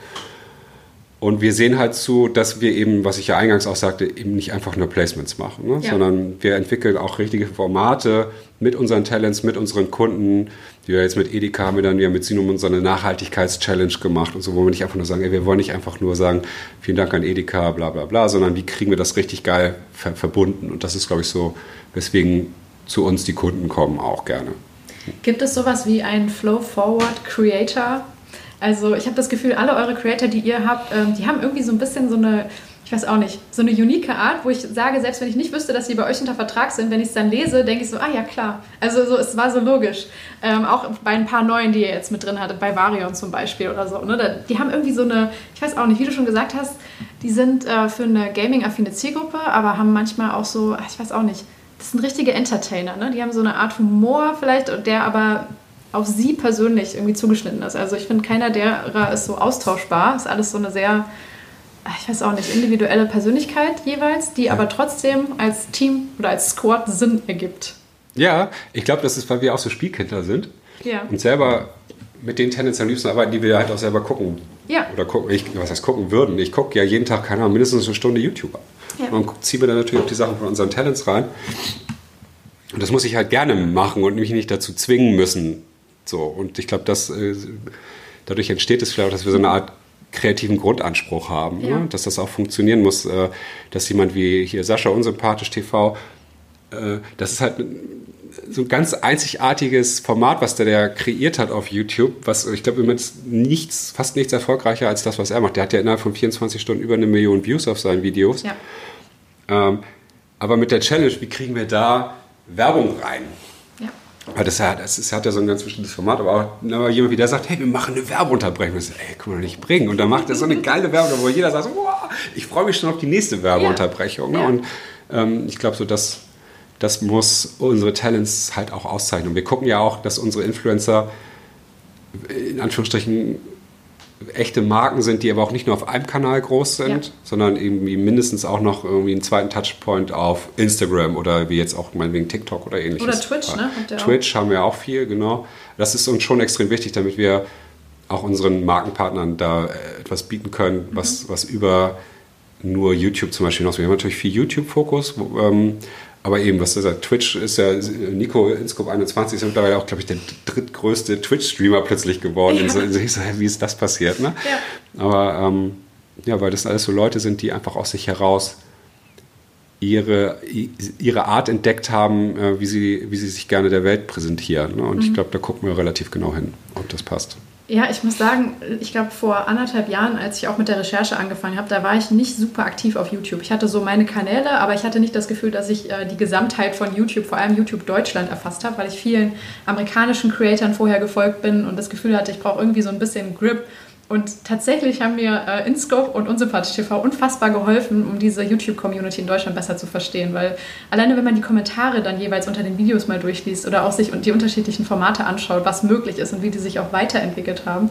S2: Und wir sehen halt zu, dass wir eben, was ich ja eingangs auch sagte, eben nicht einfach nur Placements machen, ne? ja. sondern wir entwickeln auch richtige Formate mit unseren Talents, mit unseren Kunden. Die wir jetzt mit Edeka haben wir dann ja mit Sinum unsere Nachhaltigkeits-Challenge gemacht und so, wo wir nicht einfach nur sagen, ey, wir wollen nicht einfach nur sagen, vielen Dank an Edeka, bla bla bla, sondern wie kriegen wir das richtig geil ver verbunden? Und das ist, glaube ich, so, weswegen zu uns die Kunden kommen auch gerne.
S1: Gibt es sowas wie einen Flow Forward Creator also ich habe das Gefühl, alle eure Creator, die ihr habt, ähm, die haben irgendwie so ein bisschen so eine, ich weiß auch nicht, so eine unique Art, wo ich sage, selbst wenn ich nicht wüsste, dass sie bei euch unter Vertrag sind, wenn ich es dann lese, denke ich so, ah ja klar. Also so, es war so logisch. Ähm, auch bei ein paar neuen, die ihr jetzt mit drin hattet, bei Varion zum Beispiel oder so. Ne? Die haben irgendwie so eine, ich weiß auch nicht, wie du schon gesagt hast, die sind äh, für eine gaming-affine Zielgruppe, aber haben manchmal auch so, ich weiß auch nicht, das sind richtige Entertainer. Ne? Die haben so eine Art Humor vielleicht, der aber auf sie persönlich irgendwie zugeschnitten ist. Also ich finde, keiner derer ist so austauschbar. Ist alles so eine sehr, ich weiß auch nicht, individuelle Persönlichkeit jeweils, die aber trotzdem als Team oder als Squad Sinn ergibt.
S2: Ja, ich glaube, das ist, weil wir auch so Spielkinder sind. Ja. Und selber mit den Tendenzen am liebsten arbeiten, die wir halt auch selber gucken. Ja. Oder gucken, ich, was heißt gucken würden. Ich gucke ja jeden Tag, keine Ahnung, mindestens eine Stunde YouTuber. Ja. Und ziehe mir dann natürlich auch die Sachen von unseren Talents rein. Und das muss ich halt gerne machen und mich nicht dazu zwingen müssen, so, und ich glaube, dass äh, dadurch entsteht es vielleicht auch, dass wir so eine Art kreativen Grundanspruch haben, ja. ne? dass das auch funktionieren muss, äh, dass jemand wie hier Sascha Unsympathisch TV, äh, das ist halt so ein ganz einzigartiges Format, was der, der kreiert hat auf YouTube, was ich glaube immer nichts, fast nichts erfolgreicher als das, was er macht. Der hat ja innerhalb von 24 Stunden über eine Million Views auf seinen Videos. Ja. Ähm, aber mit der Challenge, wie kriegen wir da Werbung rein? Weil das, hat, das ist, hat ja so ein ganz bestimmtes Format, aber auch aber jemand wie der sagt, hey, wir machen eine Werbeunterbrechung. Ich so, ey, können wir nicht bringen. Und dann macht er so eine geile Werbung, wo jeder sagt, wow, ich freue mich schon auf die nächste Werbeunterbrechung. Ne? Ja. Und ähm, ich glaube so, dass das muss unsere Talents halt auch auszeichnen. Und wir gucken ja auch, dass unsere Influencer in Anführungsstrichen echte Marken sind, die aber auch nicht nur auf einem Kanal groß sind, ja. sondern irgendwie mindestens auch noch irgendwie einen zweiten Touchpoint auf Instagram oder wie jetzt auch meinetwegen TikTok oder ähnliches.
S1: Oder Twitch, ne?
S2: Twitch haben wir auch viel, genau. Das ist uns schon extrem wichtig, damit wir auch unseren Markenpartnern da äh, etwas bieten können, was, mhm. was über nur YouTube zum Beispiel hinaus. Wir haben natürlich viel YouTube-Fokus, ähm, aber eben, was ist das? Twitch ist ja, Nico Inscope 21 ist mittlerweile auch, glaube ich, der drittgrößte Twitch-Streamer plötzlich geworden. Ja. Und so, ich so, wie ist das passiert? Ne? Ja. Aber ähm, ja, weil das alles so Leute sind, die einfach aus sich heraus ihre, ihre Art entdeckt haben, äh, wie, sie, wie sie sich gerne der Welt präsentieren. Ne? Und mhm. ich glaube, da gucken wir relativ genau hin, ob das passt.
S1: Ja, ich muss sagen, ich glaube, vor anderthalb Jahren, als ich auch mit der Recherche angefangen habe, da war ich nicht super aktiv auf YouTube. Ich hatte so meine Kanäle, aber ich hatte nicht das Gefühl, dass ich äh, die Gesamtheit von YouTube, vor allem YouTube Deutschland, erfasst habe, weil ich vielen amerikanischen Creatoren vorher gefolgt bin und das Gefühl hatte, ich brauche irgendwie so ein bisschen Grip und tatsächlich haben mir äh, InScope und Unsympathisch TV unfassbar geholfen, um diese YouTube-Community in Deutschland besser zu verstehen. Weil alleine, wenn man die Kommentare dann jeweils unter den Videos mal durchliest oder auch sich die unterschiedlichen Formate anschaut, was möglich ist und wie die sich auch weiterentwickelt haben,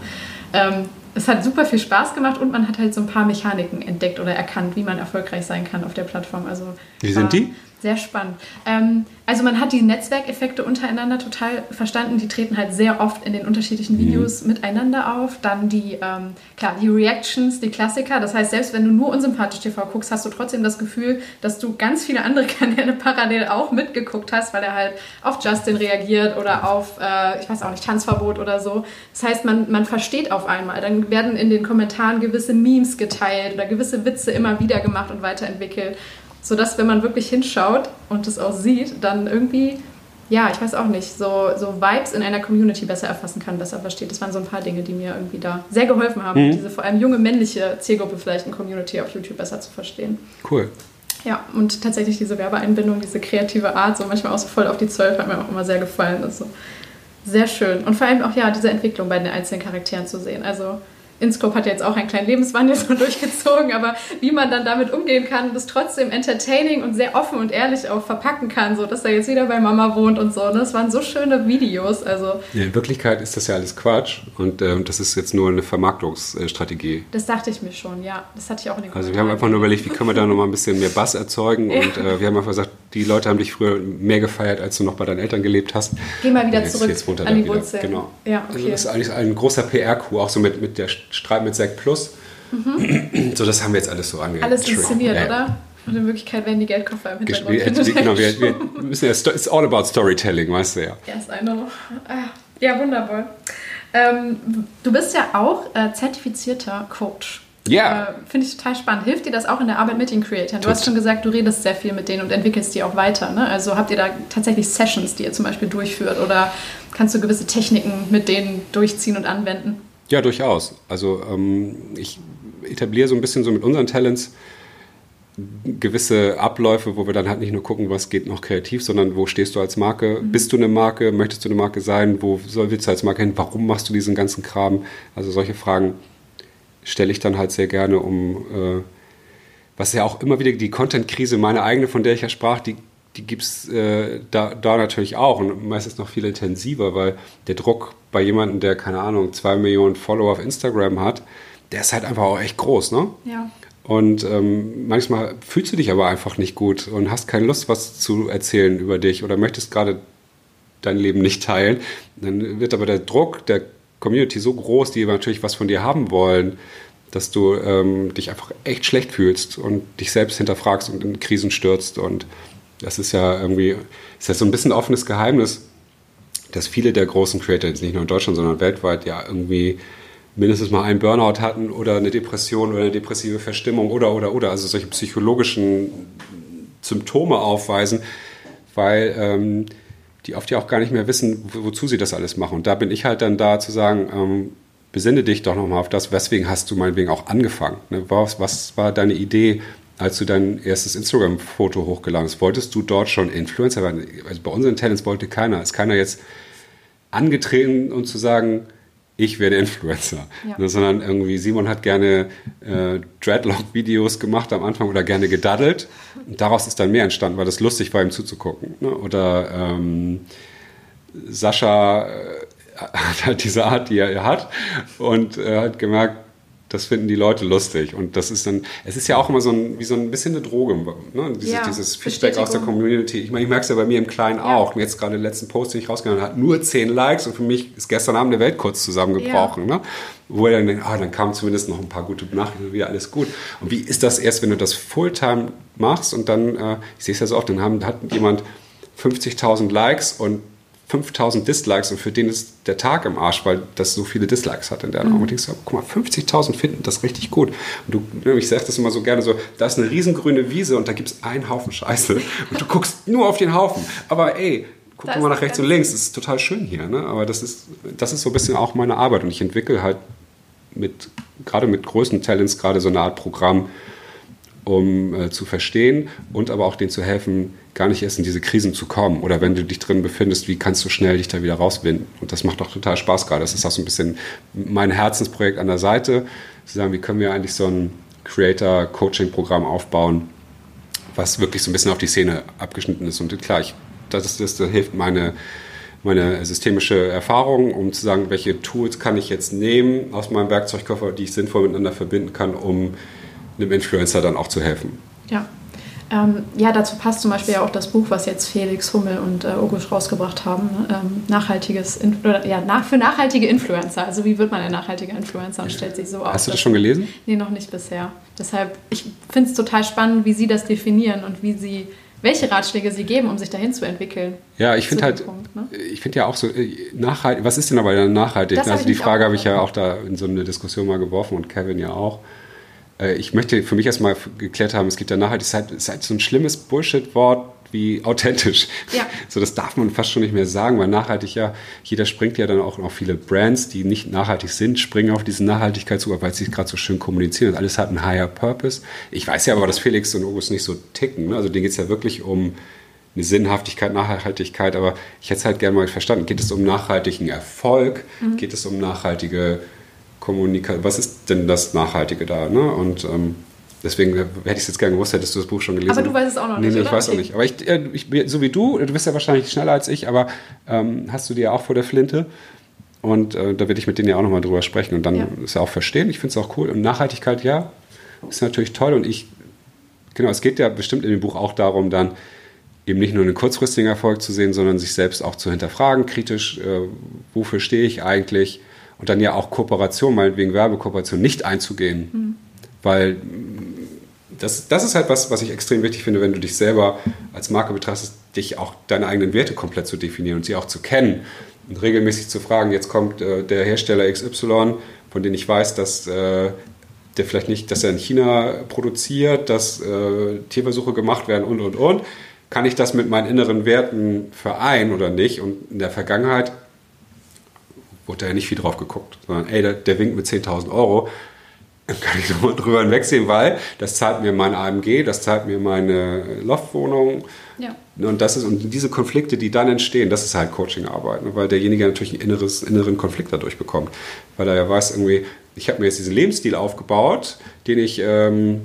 S1: ähm, es hat super viel Spaß gemacht und man hat halt so ein paar Mechaniken entdeckt oder erkannt, wie man erfolgreich sein kann auf der Plattform. Also
S2: wie sind die?
S1: Sehr spannend. Ähm, also man hat die Netzwerkeffekte untereinander total verstanden. Die treten halt sehr oft in den unterschiedlichen mhm. Videos mhm. miteinander auf. Dann die, ähm, klar, die Reactions, die Klassiker. Das heißt, selbst wenn du nur unsympathisch TV guckst, hast du trotzdem das Gefühl, dass du ganz viele andere <laughs> Kanäle parallel auch mitgeguckt hast, weil er halt auf Justin reagiert oder auf, äh, ich weiß auch nicht, Tanzverbot oder so. Das heißt, man, man versteht auf einmal. Dann werden in den Kommentaren gewisse Memes geteilt oder gewisse Witze immer wieder gemacht und weiterentwickelt sodass, wenn man wirklich hinschaut und es auch sieht, dann irgendwie, ja, ich weiß auch nicht, so, so Vibes in einer Community besser erfassen kann, besser versteht. Das waren so ein paar Dinge, die mir irgendwie da sehr geholfen haben, mhm. diese vor allem junge männliche Zielgruppe vielleicht in Community auf YouTube besser zu verstehen.
S2: Cool.
S1: Ja, und tatsächlich diese Werbeeinbindung, diese kreative Art, so manchmal auch so voll auf die Zwölf, hat mir auch immer sehr gefallen. Also sehr schön. Und vor allem auch, ja, diese Entwicklung bei den einzelnen Charakteren zu sehen. Also InScope hat jetzt auch einen kleinen Lebenswandel <laughs> so durchgezogen, aber wie man dann damit umgehen kann, das trotzdem entertaining und sehr offen und ehrlich auch verpacken kann, so dass er jetzt wieder bei Mama wohnt und so. Ne? Das waren so schöne Videos. Also
S2: ja, in Wirklichkeit ist das ja alles Quatsch und äh, das ist jetzt nur eine Vermarktungsstrategie.
S1: Das dachte ich mir schon, ja. Das hatte ich auch in den
S2: Also wir haben einfach nur überlegt, wie können wir da nochmal ein bisschen mehr Bass erzeugen <laughs> ja. und äh, wir haben einfach gesagt, die Leute haben dich früher mehr gefeiert, als du noch bei deinen Eltern gelebt hast.
S1: Geh mal wieder jetzt, zurück jetzt an die Wurzeln.
S2: Genau. Ja, okay. Also das ist eigentlich ein großer PR-Coup, auch so mit, mit der Streit mit Zack Plus. Mhm. So, das haben wir jetzt alles so angegangen.
S1: Alles inszeniert, ja. oder? Und in Wirklichkeit werden die Geldkoffer im Hintergrund.
S2: Wir, genau, wir, wir müssen ja, it's all about storytelling, weißt du ja.
S1: Yes, I know. Ah, ja, wunderbar. Ähm, du bist ja auch äh, zertifizierter Coach.
S2: Ja. Äh,
S1: Finde ich total spannend. Hilft dir das auch in der Arbeit mit den Creatoren? Du hast schon gesagt, du redest sehr viel mit denen und entwickelst die auch weiter. Ne? Also habt ihr da tatsächlich Sessions, die ihr zum Beispiel durchführt oder kannst du gewisse Techniken mit denen durchziehen und anwenden?
S2: Ja, durchaus. Also ähm, ich etabliere so ein bisschen so mit unseren Talents gewisse Abläufe, wo wir dann halt nicht nur gucken, was geht noch kreativ, sondern wo stehst du als Marke? Mhm. Bist du eine Marke? Möchtest du eine Marke sein? Wo soll, willst du als Marke hin? Warum machst du diesen ganzen Kram? Also solche Fragen stelle ich dann halt sehr gerne, um äh, was ja auch immer wieder die Content-Krise, meine eigene, von der ich ja sprach, die, die gibt es äh, da, da natürlich auch und meistens noch viel intensiver, weil der Druck bei jemandem, der, keine Ahnung, zwei Millionen Follower auf Instagram hat, der ist halt einfach auch echt groß, ne?
S1: Ja.
S2: Und ähm, manchmal fühlst du dich aber einfach nicht gut und hast keine Lust, was zu erzählen über dich oder möchtest gerade dein Leben nicht teilen. Dann wird aber der Druck der Community so groß, die natürlich was von dir haben wollen, dass du ähm, dich einfach echt schlecht fühlst und dich selbst hinterfragst und in Krisen stürzt. Und das ist ja irgendwie, ist ja so ein bisschen ein offenes Geheimnis, dass viele der großen Creator, jetzt nicht nur in Deutschland, sondern weltweit, ja irgendwie mindestens mal einen Burnout hatten oder eine Depression oder eine depressive Verstimmung oder, oder, oder, also solche psychologischen Symptome aufweisen, weil ähm, die oft ja auch gar nicht mehr wissen, wo, wozu sie das alles machen. Und da bin ich halt dann da zu sagen, ähm, besinne dich doch nochmal auf das, weswegen hast du meinetwegen auch angefangen? Ne? Was, was war deine Idee, als du dein erstes Instagram-Foto hochgeladen hast, wolltest du dort schon Influencer werden? Also bei unseren Talents wollte keiner. Ist keiner jetzt angetreten und zu sagen, ich werde Influencer. Ja. Ne, sondern irgendwie, Simon hat gerne äh, Dreadlock-Videos gemacht am Anfang oder gerne gedaddelt. Und daraus ist dann mehr entstanden, weil das lustig war, ihm zuzugucken. Ne? Oder ähm, Sascha äh, <laughs> hat halt diese Art, die er hat und äh, hat gemerkt, das finden die Leute lustig. Und das ist dann, es ist ja auch immer so ein, wie so ein bisschen eine Droge, ne? dieses, ja, dieses Feedback aus der Community. Ich meine, ich merke es ja bei mir im Kleinen ja. auch. Jetzt gerade den letzten Post, den ich rausgegangen habe, hat nur zehn Likes und für mich ist gestern Abend der Welt kurz zusammengebrochen. Ja. Ne? Wo er dann denkt, ah, dann kamen zumindest noch ein paar gute Nachrichten, wieder alles gut. Und wie ist das erst, wenn du das Fulltime machst und dann, äh, ich sehe es ja so oft, dann haben, hat jemand 50.000 Likes und 5000 Dislikes und für den ist der Tag im Arsch, weil das so viele Dislikes hat in der mhm. Und ich sage, guck mal, 50.000 finden das richtig gut. Und du, ich sage das immer so gerne so, da ist eine riesengrüne Wiese und da gibt es einen Haufen Scheiße <laughs> und du guckst nur auf den Haufen. Aber ey, guck mal nach rechts und links, das ist total schön hier. Ne? Aber das ist, das ist so ein bisschen auch meine Arbeit und ich entwickle halt mit, gerade mit größten Talents gerade so eine Art Programm, um äh, zu verstehen und aber auch denen zu helfen, gar nicht erst in diese Krisen zu kommen. Oder wenn du dich drin befindest, wie kannst du schnell dich da wieder rauswinden? Und das macht doch total Spaß gerade. Das ist auch so ein bisschen mein Herzensprojekt an der Seite, zu sagen, wie können wir eigentlich so ein Creator-Coaching-Programm aufbauen, was wirklich so ein bisschen auf die Szene abgeschnitten ist. Und klar, ich, das, ist, das, hilft meine meine systemische Erfahrung, um zu sagen, welche Tools kann ich jetzt nehmen aus meinem Werkzeugkoffer, die ich sinnvoll miteinander verbinden kann, um einem Influencer dann auch zu helfen.
S1: Ja. Ähm, ja, dazu passt zum Beispiel ja auch das Buch, was jetzt Felix Hummel und äh, August rausgebracht haben. Ne? Ähm, nachhaltiges, In oder, ja, nach, für nachhaltige Influencer. Also wie wird man ein nachhaltiger Influencer und stellt sich so aus.
S2: Hast du das schon gelesen?
S1: Nee, noch nicht bisher. Deshalb, ich finde es total spannend, wie Sie das definieren und wie Sie welche Ratschläge Sie geben, um sich dahin zu entwickeln.
S2: Ja, ich finde halt, Punkt, ne? ich finde ja auch so, äh, nachhaltig, was ist denn aber nachhaltig? Das also die Frage habe ich ja auch da in so eine Diskussion mal geworfen und Kevin ja auch. Äh, ich möchte für mich erstmal geklärt haben, es gibt ja Nachhaltigkeit, es ist halt so ein schlimmes Bullshit-Wort wie authentisch. Ja. <laughs> So, das darf man fast schon nicht mehr sagen, weil nachhaltig ja, jeder springt ja dann auch auf viele Brands, die nicht nachhaltig sind, springen auf diese Nachhaltigkeit zu, weil sie gerade so schön kommunizieren und alles hat einen higher Purpose. Ich weiß ja aber, dass Felix und August nicht so ticken. Ne? Also denen geht es ja wirklich um eine Sinnhaftigkeit, Nachhaltigkeit, aber ich hätte es halt gerne mal verstanden. Geht es um nachhaltigen Erfolg? Mhm. Geht es um nachhaltige Kommunikation, was ist denn das Nachhaltige da? Ne? Und ähm, deswegen hätte ich es jetzt gerne gewusst, hättest du das Buch schon gelesen.
S1: Aber du weißt es auch noch nicht.
S2: Nee, nee ich weiß auch nicht. Aber ich, äh, ich, so wie du, du bist ja wahrscheinlich schneller als ich, aber ähm, hast du dir ja auch vor der Flinte. Und äh, da werde ich mit denen ja auch nochmal drüber sprechen und dann ja. es ja auch verstehen. Ich finde es auch cool. Und Nachhaltigkeit, ja, ist natürlich toll. Und ich, genau, es geht ja bestimmt in dem Buch auch darum, dann eben nicht nur einen kurzfristigen Erfolg zu sehen, sondern sich selbst auch zu hinterfragen, kritisch, äh, wofür stehe ich eigentlich? Und dann ja auch Kooperation, meinetwegen Werbekooperation, nicht einzugehen. Mhm. Weil das, das ist halt was, was ich extrem wichtig finde, wenn du dich selber als Marke betrachtest, dich auch deine eigenen Werte komplett zu definieren und sie auch zu kennen und regelmäßig zu fragen, jetzt kommt äh, der Hersteller XY, von dem ich weiß, dass äh, der vielleicht nicht, dass er in China produziert, dass äh, Tierversuche gemacht werden und und und. Kann ich das mit meinen inneren Werten vereinen oder nicht? Und in der Vergangenheit wurde da ja nicht viel drauf geguckt, sondern ey, der, der winkt mit 10.000 Euro, dann kann ich <laughs> nochmal drüber hinwegsehen, weil das zahlt mir mein AMG, das zahlt mir meine Loftwohnung. Ja. Und, das ist, und diese Konflikte, die dann entstehen, das ist halt Coachingarbeit, ne? weil derjenige natürlich einen inneres, inneren Konflikt dadurch bekommt. Weil er ja weiß, irgendwie, ich habe mir jetzt diesen Lebensstil aufgebaut, den ich, ähm,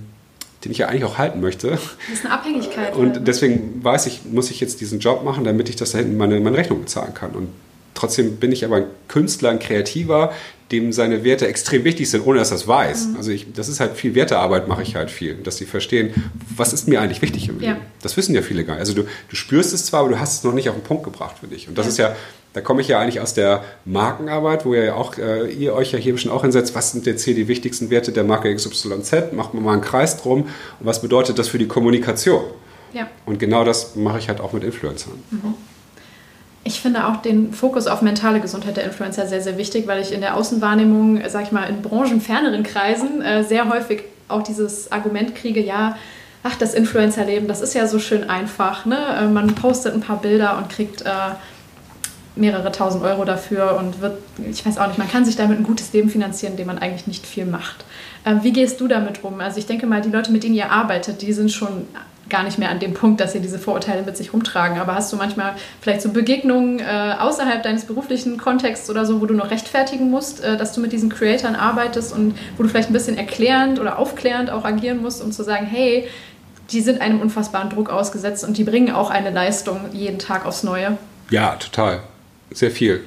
S2: den ich ja eigentlich auch halten möchte. Das
S1: ist eine Abhängigkeit.
S2: Und deswegen weiß ich, muss ich jetzt diesen Job machen, damit ich das da hinten meine, meine Rechnung bezahlen kann. Und Trotzdem bin ich aber ein Künstler, ein Kreativer, dem seine Werte extrem wichtig sind, ohne dass er das weiß. Mhm. Also ich, das ist halt viel Wertearbeit, mache ich halt viel, dass sie verstehen, was ist mir eigentlich wichtig im Leben. Ja. Das wissen ja viele gar nicht. Also du, du spürst es zwar, aber du hast es noch nicht auf den Punkt gebracht für dich. Und das ja. ist ja, da komme ich ja eigentlich aus der Markenarbeit, wo ihr ja auch, äh, ihr euch ja hier schon auch hinsetzt, was sind jetzt hier die wichtigsten Werte der Marke XYZ, macht man mal einen Kreis drum und was bedeutet das für die Kommunikation? Ja. Und genau das mache ich halt auch mit Influencern. Mhm.
S1: Ich finde auch den Fokus auf mentale Gesundheit der Influencer sehr, sehr wichtig, weil ich in der Außenwahrnehmung, sag ich mal, in branchenferneren Kreisen äh, sehr häufig auch dieses Argument kriege, ja, ach, das Influencer-Leben, das ist ja so schön einfach. Ne? Äh, man postet ein paar Bilder und kriegt äh, mehrere tausend Euro dafür und wird, ich weiß auch nicht, man kann sich damit ein gutes Leben finanzieren, indem man eigentlich nicht viel macht. Ähm, wie gehst du damit um? Also ich denke mal, die Leute, mit denen ihr arbeitet, die sind schon gar nicht mehr an dem Punkt, dass sie diese Vorurteile mit sich rumtragen. Aber hast du manchmal vielleicht so Begegnungen äh, außerhalb deines beruflichen Kontexts oder so, wo du noch rechtfertigen musst, äh, dass du mit diesen Creatoren arbeitest und wo du vielleicht ein bisschen erklärend oder aufklärend auch agieren musst, um zu sagen, hey, die sind einem unfassbaren Druck ausgesetzt und die bringen auch eine Leistung jeden Tag aufs Neue.
S2: Ja, total. Sehr viel.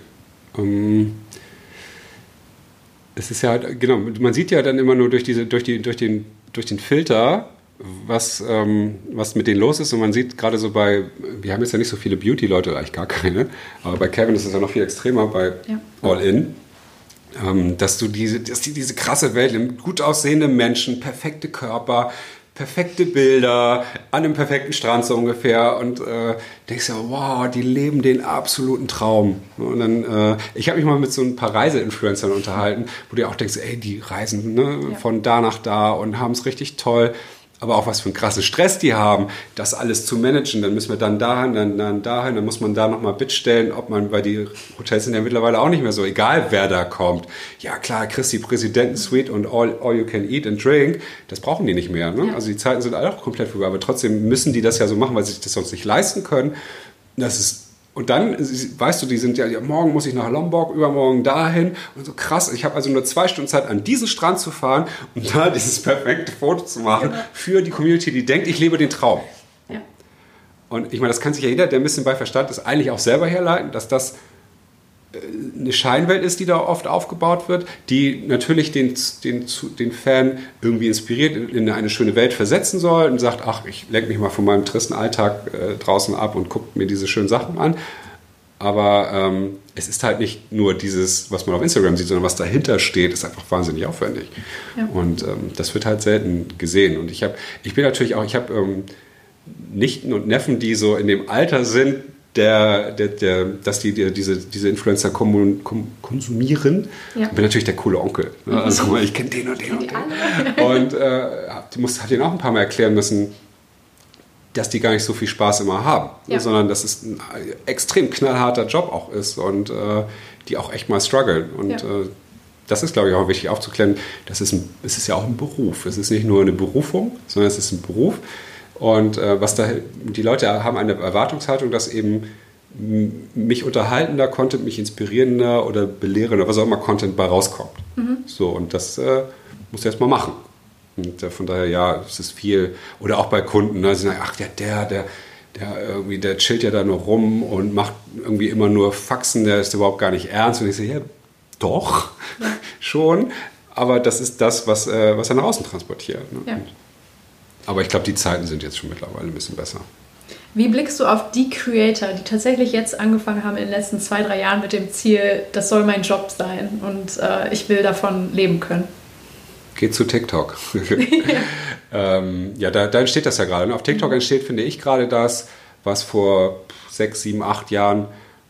S2: Ähm, es ist ja, genau, man sieht ja dann immer nur durch, diese, durch, die, durch, den, durch den Filter, was, ähm, was mit denen los ist. Und man sieht gerade so bei, wir haben jetzt ja nicht so viele Beauty-Leute, eigentlich gar keine, aber bei Kevin ist es ja noch viel extremer bei ja. All In. Ähm, dass du diese, dass die diese krasse Welt, gut aussehende Menschen, perfekte Körper, perfekte Bilder an einem perfekten Strand so ungefähr und äh, denkst ja, wow, die leben den absoluten Traum. Und dann, äh, ich habe mich mal mit so ein paar Reiseinfluencern unterhalten, wo du auch denkst, ey, die reisen ne, ja. von da nach da und haben es richtig toll aber auch was für einen krassen Stress die haben, das alles zu managen. Dann müssen wir dann dahin, dann, dann dahin, dann muss man da nochmal stellen, ob man, weil die Hotels sind ja mittlerweile auch nicht mehr so, egal wer da kommt. Ja klar, Christi Präsidentensuite und all, all you can eat and drink, das brauchen die nicht mehr. Ne? Ja. Also die Zeiten sind auch komplett vorbei, aber trotzdem müssen die das ja so machen, weil sie sich das sonst nicht leisten können. Das ist und dann, weißt du, die sind ja, ja, morgen muss ich nach Lombok, übermorgen dahin. Und so krass, ich habe also nur zwei Stunden Zeit, an diesen Strand zu fahren und da dieses perfekte Foto zu machen für die Community, die denkt, ich lebe den Traum. Ja. Und ich meine, das kann sich ja jeder, der ein bisschen bei Verstand ist, eigentlich auch selber herleiten, dass das eine Scheinwelt ist, die da oft aufgebaut wird, die natürlich den, den, den Fan irgendwie inspiriert, in eine schöne Welt versetzen soll und sagt, ach, ich lenke mich mal von meinem tristen Alltag äh, draußen ab und gucke mir diese schönen Sachen an. Aber ähm, es ist halt nicht nur dieses, was man auf Instagram sieht, sondern was dahinter steht, ist einfach wahnsinnig aufwendig. Ja. Und ähm, das wird halt selten gesehen. Und ich habe, ich bin natürlich auch, ich habe ähm, Nichten und Neffen, die so in dem Alter sind, der, der, der, dass die, die diese, diese Influencer kom, kom, konsumieren. Ja. Ich bin natürlich der coole Onkel. Ne? Also ich kenne den und den und den. Und äh, die muss, hat ihnen auch ein paar Mal erklären müssen, dass die gar nicht so viel Spaß immer haben, ne? ja. sondern dass es ein extrem knallharter Job auch ist und äh, die auch echt mal strugglen. Und ja. äh, das ist, glaube ich, auch wichtig aufzuklären. Das ist ein, es ist ja auch ein Beruf. Es ist nicht nur eine Berufung, sondern es ist ein Beruf. Und äh, was da, die Leute haben eine Erwartungshaltung, dass eben mich unterhaltender Content, mich inspirierender oder belehrender, was auch immer Content bei rauskommt. Mhm. So, und das äh, musst du erstmal machen. Und äh, von daher, ja, es ist viel. Oder auch bei Kunden, ne, sie sagen, ach, ja, der, der, der irgendwie, der chillt ja da nur rum und macht irgendwie immer nur Faxen, der ist überhaupt gar nicht ernst. Und ich sage, ja, doch, ja. <laughs> schon. Aber das ist das, was, äh, was er nach außen transportiert. Ne? Ja. Aber ich glaube, die Zeiten sind jetzt schon mittlerweile ein bisschen besser.
S1: Wie blickst du auf die Creator, die tatsächlich jetzt angefangen haben in den letzten zwei, drei Jahren mit dem Ziel, das soll mein Job sein und äh, ich will davon leben können?
S2: Geht zu TikTok. ja, <laughs> <laughs> ähm, ja da, da, entsteht das ja gerade. Und auf TikTok mhm. entsteht, finde ich, gerade das, was vor sechs, sieben, acht Jahren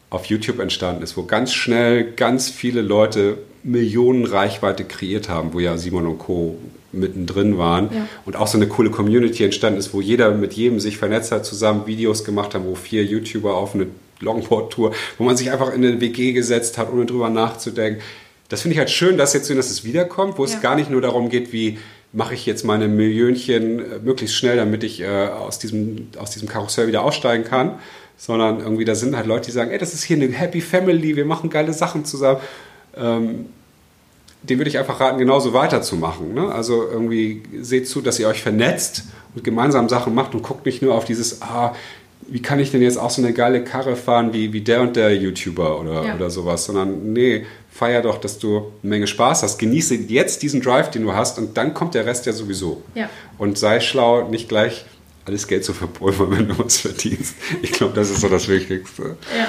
S2: auf YouTube entstanden ist, wo ganz schnell ganz viele Leute Millionen Reichweite kreiert haben, wo ja Simon und Co mittendrin waren ja. und auch so eine coole Community entstanden ist, wo jeder mit jedem sich vernetzt hat, zusammen Videos gemacht haben, wo vier YouTuber auf eine Longboard-Tour, wo man sich einfach in eine WG gesetzt hat, ohne drüber nachzudenken. Das finde ich halt schön, dass jetzt dass es wiederkommt, wo ja. es gar nicht nur darum geht, wie mache ich jetzt meine Millionchen äh, möglichst schnell, damit ich äh, aus, diesem, aus diesem Karussell wieder aussteigen kann, sondern irgendwie da sind halt Leute, die sagen, ey, das ist hier eine Happy Family, wir machen geile Sachen zusammen. Ähm, dem würde ich einfach raten, genauso weiterzumachen. Ne? Also irgendwie seht zu, dass ihr euch vernetzt und gemeinsam Sachen macht und guckt nicht nur auf dieses, ah, wie kann ich denn jetzt auch so eine geile Karre fahren wie, wie der und der YouTuber oder, ja. oder sowas, sondern nee, feier doch, dass du eine Menge Spaß hast. Genieße jetzt diesen Drive, den du hast und dann kommt der Rest ja sowieso. Ja. Und sei schlau, nicht gleich alles Geld zu verpulvern, <laughs> wenn du was verdienst. Ich glaube, das ist so das Wichtigste. Ja.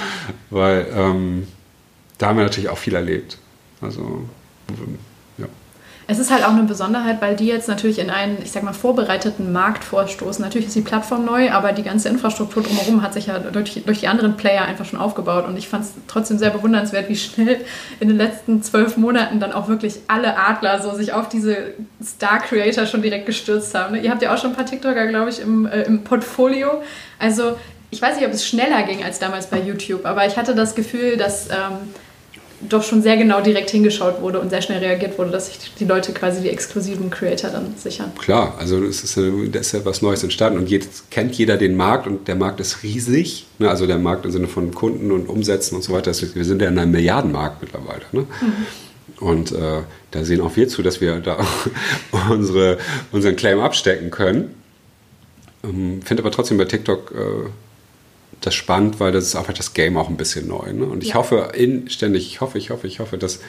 S2: Weil ähm, da haben wir natürlich auch viel erlebt. Also ja.
S1: Es ist halt auch eine Besonderheit, weil die jetzt natürlich in einen, ich sag mal, vorbereiteten Markt vorstoßen. Natürlich ist die Plattform neu, aber die ganze Infrastruktur drumherum hat sich ja durch, durch die anderen Player einfach schon aufgebaut. Und ich fand es trotzdem sehr bewundernswert, wie schnell in den letzten zwölf Monaten dann auch wirklich alle Adler so sich auf diese Star-Creator schon direkt gestürzt haben. Ihr habt ja auch schon ein paar TikToker, glaube ich, im, äh, im Portfolio. Also ich weiß nicht, ob es schneller ging als damals bei YouTube, aber ich hatte das Gefühl, dass ähm, doch schon sehr genau direkt hingeschaut wurde und sehr schnell reagiert wurde, dass sich die Leute quasi die exklusiven Creator dann sichern.
S2: Klar, also es ist, da ist ja was Neues entstanden und jetzt kennt jeder den Markt und der Markt ist riesig. Ne? Also der Markt im Sinne von Kunden und Umsätzen und so weiter. Wir sind ja in einem Milliardenmarkt mittlerweile. Ne? Mhm. Und äh, da sehen auch wir zu, dass wir da <laughs> unsere, unseren Claim abstecken können. Ähm, Finde aber trotzdem bei TikTok äh, das spannend, weil das ist einfach das Game auch ein bisschen neu. Ne? Und ich ja. hoffe inständig, ich hoffe, ich hoffe, ich hoffe, dass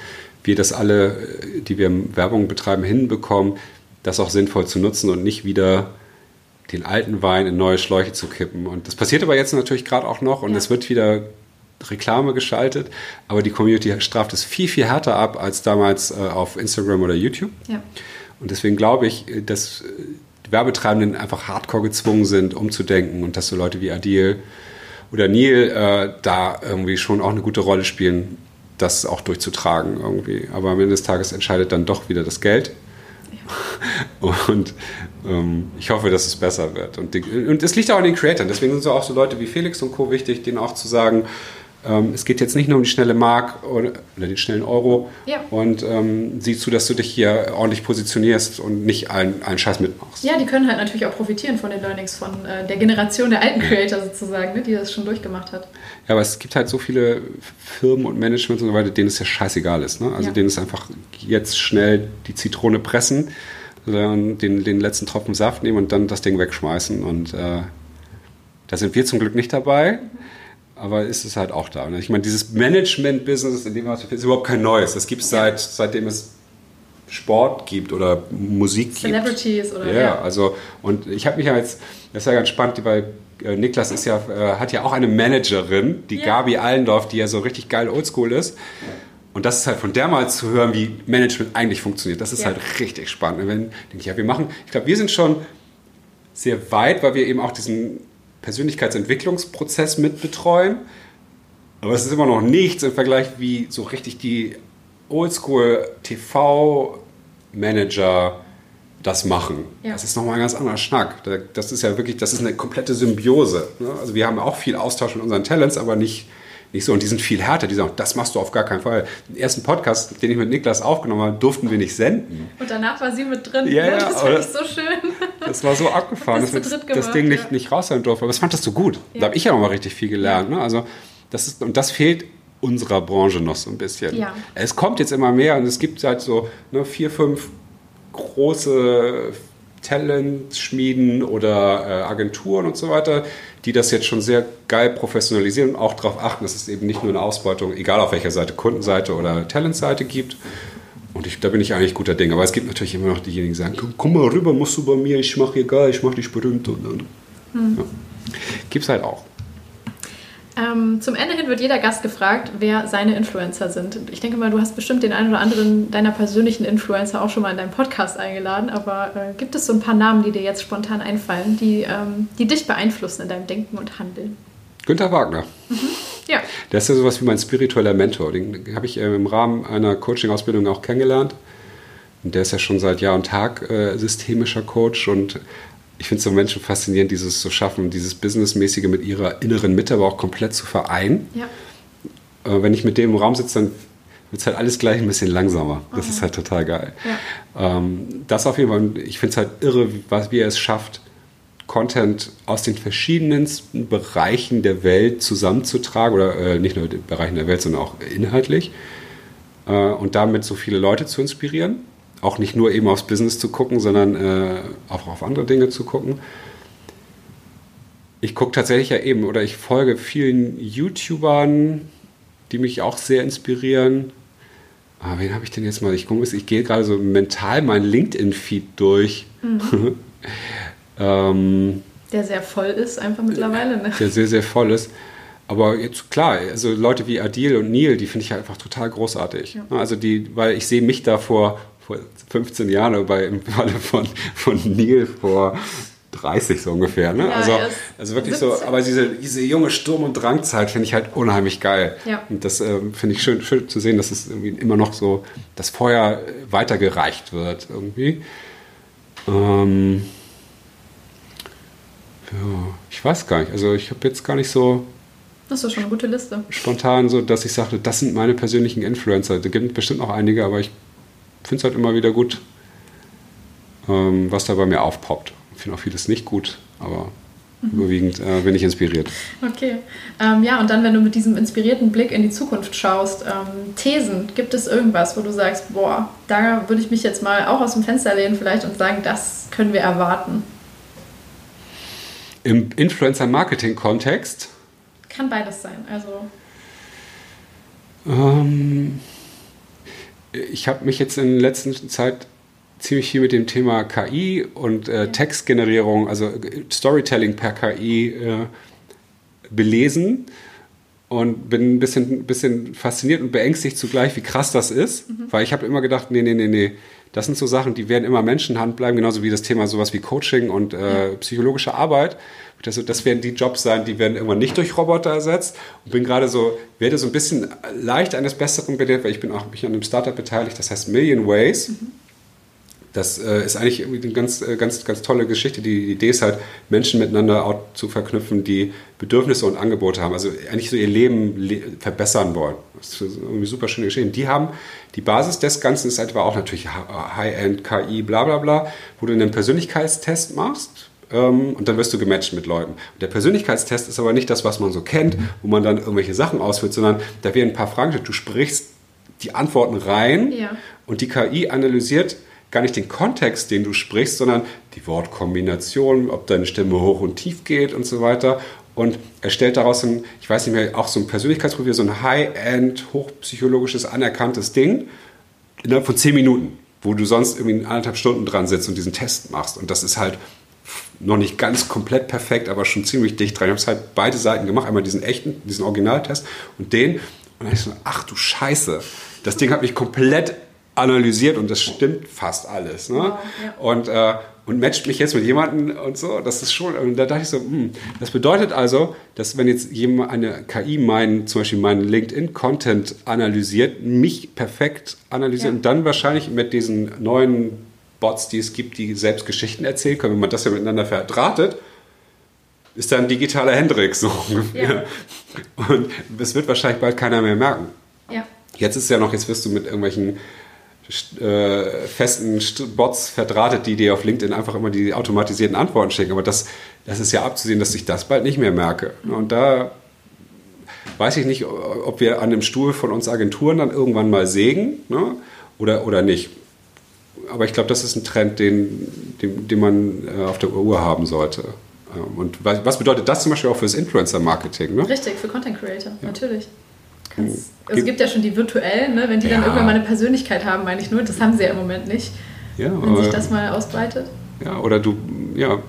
S2: wir das alle, die wir Werbung betreiben, hinbekommen, das auch sinnvoll zu nutzen und nicht wieder den alten Wein in neue Schläuche zu kippen. Und das passiert aber jetzt natürlich gerade auch noch und ja. es wird wieder Reklame geschaltet, aber die Community straft es viel, viel härter ab als damals äh, auf Instagram oder YouTube. Ja. Und deswegen glaube ich, dass die Werbetreibenden einfach hardcore gezwungen sind, umzudenken und dass so Leute wie Adil oder Neil äh, da irgendwie schon auch eine gute Rolle spielen, das auch durchzutragen irgendwie. Aber am Ende des Tages entscheidet dann doch wieder das Geld. Ja. <laughs> Und ähm, ich hoffe, dass es besser wird. Und, die, und es liegt auch an den Creatoren. Deswegen sind so auch so Leute wie Felix und Co. wichtig, denen auch zu sagen, ähm, es geht jetzt nicht nur um die schnelle Mark oder, oder den schnellen Euro. Ja. Und ähm, sieh zu, dass du dich hier ordentlich positionierst und nicht allen, allen Scheiß mitmachst.
S1: Ja, die können halt natürlich auch profitieren von den Learnings von äh, der Generation der alten Creator sozusagen, ne, die das schon durchgemacht hat.
S2: Ja, aber es gibt halt so viele Firmen und Managements und so weiter, denen es ja scheißegal ist. Ne? Also ja. denen es einfach jetzt schnell die Zitrone pressen, den, den letzten Tropfen Saft nehmen und dann das Ding wegschmeißen. Und äh, da sind wir zum Glück nicht dabei. Mhm aber ist es halt auch da. Ne? Ich meine, dieses Management-Business, in dem ist überhaupt kein neues. Das gibt es seit, seitdem es Sport gibt oder Musik
S1: Celebrities gibt. oder
S2: ja, ja. also und ich habe mich ja jetzt, das ist ja ganz spannend, weil äh, Niklas ist ja, äh, hat ja auch eine Managerin, die ja. Gabi Allendorf, die ja so richtig geil oldschool ist. Und das ist halt von der mal zu hören, wie Management eigentlich funktioniert. Das ist ja. halt richtig spannend. Und wenn, denke ich, ja, wir machen, ich glaube, wir sind schon sehr weit, weil wir eben auch diesen Persönlichkeitsentwicklungsprozess mitbetreuen. Aber es ist immer noch nichts im Vergleich, wie so richtig die Oldschool TV-Manager das machen. Ja. Das ist nochmal ein ganz anderer Schnack. Das ist ja wirklich, das ist eine komplette Symbiose. Ne? Also wir haben auch viel Austausch mit unseren Talents, aber nicht nicht so. Und die sind viel härter. Die sagen, das machst du auf gar keinen Fall. Den ersten Podcast, den ich mit Niklas aufgenommen habe, durften wir nicht senden.
S1: Und danach war sie mit drin.
S2: Ja, ja,
S1: das ich so schön.
S2: Das war so abgefahren, dass wir das Ding nicht, ja. nicht raushalten durften. Aber das fand das so gut. Ja. Da habe ich ja nochmal richtig viel gelernt. Ne? Also das ist, und das fehlt unserer Branche noch so ein bisschen. Ja. Es kommt jetzt immer mehr und es gibt halt so ne, vier, fünf große Talent-Schmieden oder äh, Agenturen und so weiter, die das jetzt schon sehr geil professionalisieren und auch darauf achten, dass es eben nicht nur eine Ausbeutung, egal auf welcher Seite, Kundenseite oder Talentseite gibt. Und ich, da bin ich eigentlich guter Ding. Aber es gibt natürlich immer noch diejenigen, die sagen, komm mal rüber, musst du bei mir, ich mache hier geil, ich mache dich berühmt. Und, und. Hm. Ja. Gibt es halt auch.
S1: Ähm, zum Ende hin wird jeder Gast gefragt, wer seine Influencer sind. Ich denke mal, du hast bestimmt den einen oder anderen deiner persönlichen Influencer auch schon mal in deinen Podcast eingeladen, aber äh, gibt es so ein paar Namen, die dir jetzt spontan einfallen, die, ähm, die dich beeinflussen in deinem Denken und Handeln?
S2: Günter Wagner. Mhm. Ja. Der ist ja sowas wie mein spiritueller Mentor. Den habe ich äh, im Rahmen einer Coaching-Ausbildung auch kennengelernt. Und der ist ja schon seit Jahr und Tag äh, systemischer Coach und ich finde es so Menschen faszinierend, dieses zu schaffen, dieses Businessmäßige mit ihrer inneren Mitte aber auch komplett zu vereinen. Ja. Äh, wenn ich mit dem im Raum sitze, dann wird es halt alles gleich ein bisschen langsamer. Das okay. ist halt total geil. Ja. Ähm, das auf jeden Fall, ich finde es halt irre, was, wie er es schafft, Content aus den verschiedensten Bereichen der Welt zusammenzutragen, oder äh, nicht nur den Bereichen der Welt, sondern auch inhaltlich, äh, und damit so viele Leute zu inspirieren auch nicht nur eben aufs Business zu gucken, sondern äh, auch auf andere Dinge zu gucken. Ich gucke tatsächlich ja eben oder ich folge vielen YouTubern, die mich auch sehr inspirieren. Aber wen habe ich denn jetzt mal? Ich, ich gehe gerade so mental meinen LinkedIn-Feed durch. Mhm. <laughs>
S1: ähm, der sehr voll ist, einfach mittlerweile. Ne?
S2: Der sehr, sehr voll ist. Aber jetzt klar, also Leute wie Adil und Neil, die finde ich einfach total großartig. Ja. Also die, weil ich sehe mich da vor vor 15 Jahren, bei im Falle von, von Neil vor 30 so ungefähr. Ne? Ja, also, also wirklich 17. so, aber diese, diese junge Sturm- und Drangzeit finde ich halt unheimlich geil. Ja. Und das äh, finde ich schön, schön zu sehen, dass es irgendwie immer noch so das Feuer weitergereicht wird irgendwie. Ähm, ja, ich weiß gar nicht. Also ich habe jetzt gar nicht so.
S1: Das ist schon eine gute Liste.
S2: Spontan so, dass ich sagte, das sind meine persönlichen Influencer. Da gibt bestimmt noch einige, aber ich finde es halt immer wieder gut, ähm, was da bei mir aufpoppt. Ich finde auch vieles nicht gut, aber mhm. überwiegend äh, bin ich inspiriert.
S1: Okay. Ähm, ja, und dann, wenn du mit diesem inspirierten Blick in die Zukunft schaust, ähm, Thesen, gibt es irgendwas, wo du sagst, boah, da würde ich mich jetzt mal auch aus dem Fenster lehnen vielleicht und sagen, das können wir erwarten?
S2: Im Influencer-Marketing-Kontext?
S1: Kann beides sein. Also.
S2: Ähm, ich habe mich jetzt in der letzten Zeit ziemlich viel mit dem Thema KI und äh, Textgenerierung, also Storytelling per KI äh, belesen und bin ein bisschen, bisschen fasziniert und beängstigt zugleich, wie krass das ist, mhm. weil ich habe immer gedacht, nee, nee, nee, nee, das sind so Sachen, die werden immer Menschenhand bleiben, genauso wie das Thema sowas wie Coaching und äh, psychologische Arbeit. Das, das werden die Jobs sein, die werden irgendwann nicht durch Roboter ersetzt. Und bin gerade so, werde so ein bisschen leicht eines Besseren belehrt, weil ich bin auch mich an einem Startup beteiligt, das heißt Million Ways. Mhm. Das äh, ist eigentlich irgendwie eine ganz, äh, ganz, ganz tolle Geschichte. Die, die Idee ist halt, Menschen miteinander zu verknüpfen, die Bedürfnisse und Angebote haben. Also eigentlich so ihr Leben le verbessern wollen. Das ist irgendwie super schöne Geschichte. Die haben, die Basis des Ganzen ist halt auch natürlich High-End, KI, bla bla bla, wo du einen Persönlichkeitstest machst ähm, und dann wirst du gematcht mit Leuten. Und der Persönlichkeitstest ist aber nicht das, was man so kennt, wo man dann irgendwelche Sachen ausführt, sondern da werden ein paar Fragen, du sprichst die Antworten rein ja. und die KI analysiert gar nicht den Kontext, den du sprichst, sondern die Wortkombination, ob deine Stimme hoch und tief geht und so weiter. Und er stellt daraus ein, ich weiß nicht mehr, auch so ein Persönlichkeitsprofil, so ein High-End, hochpsychologisches, anerkanntes Ding innerhalb von zehn Minuten, wo du sonst irgendwie anderthalb Stunden dran sitzt und diesen Test machst. Und das ist halt noch nicht ganz komplett perfekt, aber schon ziemlich dicht dran. Ich habe es halt beide Seiten gemacht, einmal diesen echten, diesen Originaltest und den. Und dann ich so, ach du Scheiße, das Ding hat mich komplett analysiert und das stimmt fast alles. Ne? Ja, ja. Und, äh, und matcht mich jetzt mit jemandem und so, das ist schon, und da dachte ich so, hm, das bedeutet also, dass wenn jetzt jemand, eine KI meinen, zum Beispiel meinen LinkedIn-Content analysiert, mich perfekt analysiert ja. und dann wahrscheinlich mit diesen neuen Bots, die es gibt, die selbst Geschichten erzählen können, wenn man das ja miteinander verdrahtet, ist dann digitaler Hendrix so. Und es wird wahrscheinlich bald keiner mehr merken. Ja. Jetzt ist ja noch, jetzt wirst du mit irgendwelchen äh, festen Bots verdrahtet, die dir auf LinkedIn einfach immer die automatisierten Antworten schicken. Aber das, das ist ja abzusehen, dass ich das bald nicht mehr merke. Und da weiß ich nicht, ob wir an dem Stuhl von uns Agenturen dann irgendwann mal sägen ne? oder, oder nicht aber ich glaube, das ist ein Trend, den, den, den man äh, auf der Uhr haben sollte. Ähm, und was bedeutet das zum Beispiel auch fürs Influencer-Marketing?
S1: Ne? Richtig, für Content Creator, ja. natürlich. Kannst, also es gibt ja schon die virtuellen, ne? wenn die ja. dann irgendwann mal eine Persönlichkeit haben, meine ich nur. Das haben sie ja im Moment nicht. Ja, wenn sich das mal ausbreitet.
S2: Ja, oder du, ja,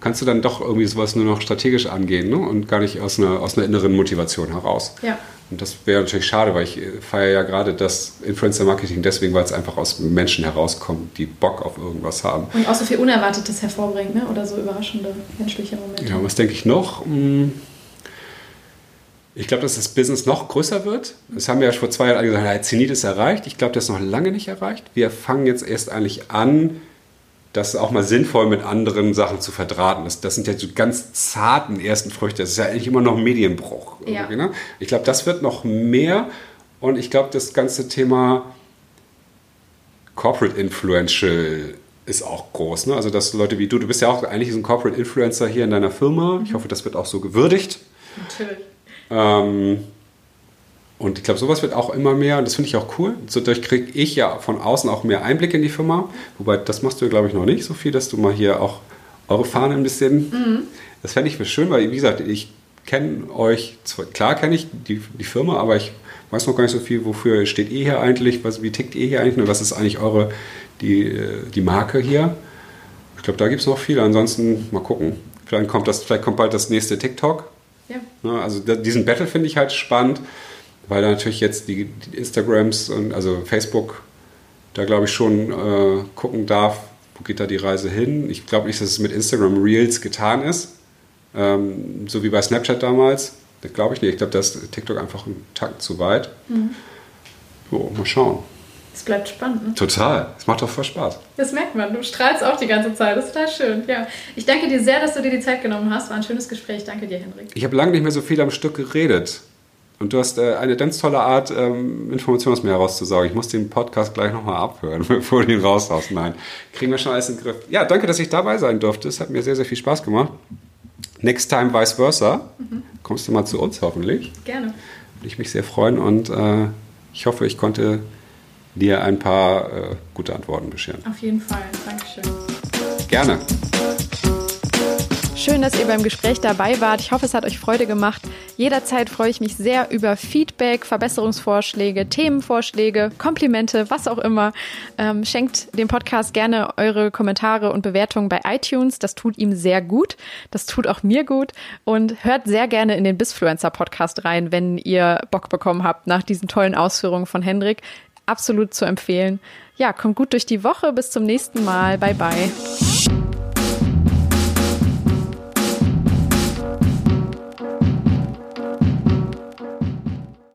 S2: kannst du dann doch irgendwie sowas nur noch strategisch angehen ne? und gar nicht aus einer, aus einer inneren Motivation heraus. Ja. Und das wäre natürlich schade, weil ich feiere ja gerade das Influencer-Marketing deswegen, weil es einfach aus Menschen herauskommt, die Bock auf irgendwas haben.
S1: Und auch so viel Unerwartetes hervorbringt, ne? oder so überraschende menschliche Momente.
S2: Ja, was denke ich noch? Hm, ich glaube, dass das Business noch größer wird. Das haben wir ja vor zwei Jahren gesagt, der Zenit ist erreicht. Ich glaube, das ist noch lange nicht erreicht. Wir fangen jetzt erst eigentlich an, das auch mal sinnvoll mit anderen Sachen zu verdrahten. Das, das sind ja so ganz zarten ersten Früchte. Das ist ja eigentlich immer noch ein Medienbruch. Ja. Ne? Ich glaube, das wird noch mehr. Und ich glaube, das ganze Thema Corporate Influential ist auch groß. Ne? Also, dass Leute wie du, du bist ja auch eigentlich so ein Corporate Influencer hier in deiner Firma. Ich hoffe, das wird auch so gewürdigt. Natürlich. Ähm, und ich glaube, sowas wird auch immer mehr und das finde ich auch cool. Dadurch kriege ich ja von außen auch mehr Einblick in die Firma. Wobei, das machst du, glaube ich, noch nicht so viel, dass du mal hier auch eure Fahne ein bisschen. Mhm. Das fände ich schön, weil, wie gesagt, ich kenne euch, zwar, klar kenne ich die, die Firma, aber ich weiß noch gar nicht so viel, wofür steht ihr hier eigentlich, was, wie tickt ihr hier eigentlich, was ist eigentlich eure, die, die Marke hier. Ich glaube, da gibt es noch viel. Ansonsten mal gucken. Vielleicht kommt, das, vielleicht kommt bald das nächste TikTok. Ja. Ne, also diesen Battle finde ich halt spannend weil da natürlich jetzt die, Instagrams und also Facebook da glaube ich schon äh, gucken darf, wo geht da die Reise hin. Ich glaube nicht, dass es mit Instagram Reels getan ist, ähm, so wie bei Snapchat damals. Das glaube ich nicht. Ich glaube, da ist TikTok einfach einen Takt zu weit. Mhm. So, mal schauen.
S1: Es bleibt spannend. Ne?
S2: Total. Es macht doch voll Spaß.
S1: Das merkt man. Du strahlst auch die ganze Zeit. Das ist total schön. Ja. Ich danke dir sehr, dass du dir die Zeit genommen hast. War ein schönes Gespräch. Danke dir, Hendrik.
S2: Ich habe lange nicht mehr so viel am Stück geredet. Und du hast äh, eine ganz tolle Art, ähm, Informationen aus mir herauszusaugen. Ich muss den Podcast gleich nochmal abhören, <laughs> bevor du ihn raushaust. Nein, kriegen wir schon alles in den Griff. Ja, danke, dass ich dabei sein durfte. Es hat mir sehr, sehr viel Spaß gemacht. Next time vice versa. Mhm. Kommst du mal zu uns hoffentlich.
S1: Gerne. Würde
S2: ich mich sehr freuen und äh, ich hoffe, ich konnte dir ein paar äh, gute Antworten bescheren.
S1: Auf jeden Fall. Dankeschön.
S2: Gerne.
S1: Schön, dass ihr beim Gespräch dabei wart. Ich hoffe, es hat euch Freude gemacht. Jederzeit freue ich mich sehr über Feedback, Verbesserungsvorschläge, Themenvorschläge, Komplimente, was auch immer. Ähm, schenkt dem Podcast gerne eure Kommentare und Bewertungen bei iTunes. Das tut ihm sehr gut. Das tut auch mir gut. Und hört sehr gerne in den Bisfluencer Podcast rein, wenn ihr Bock bekommen habt nach diesen tollen Ausführungen von Hendrik. Absolut zu empfehlen. Ja, kommt gut durch die Woche. Bis zum nächsten Mal. Bye bye.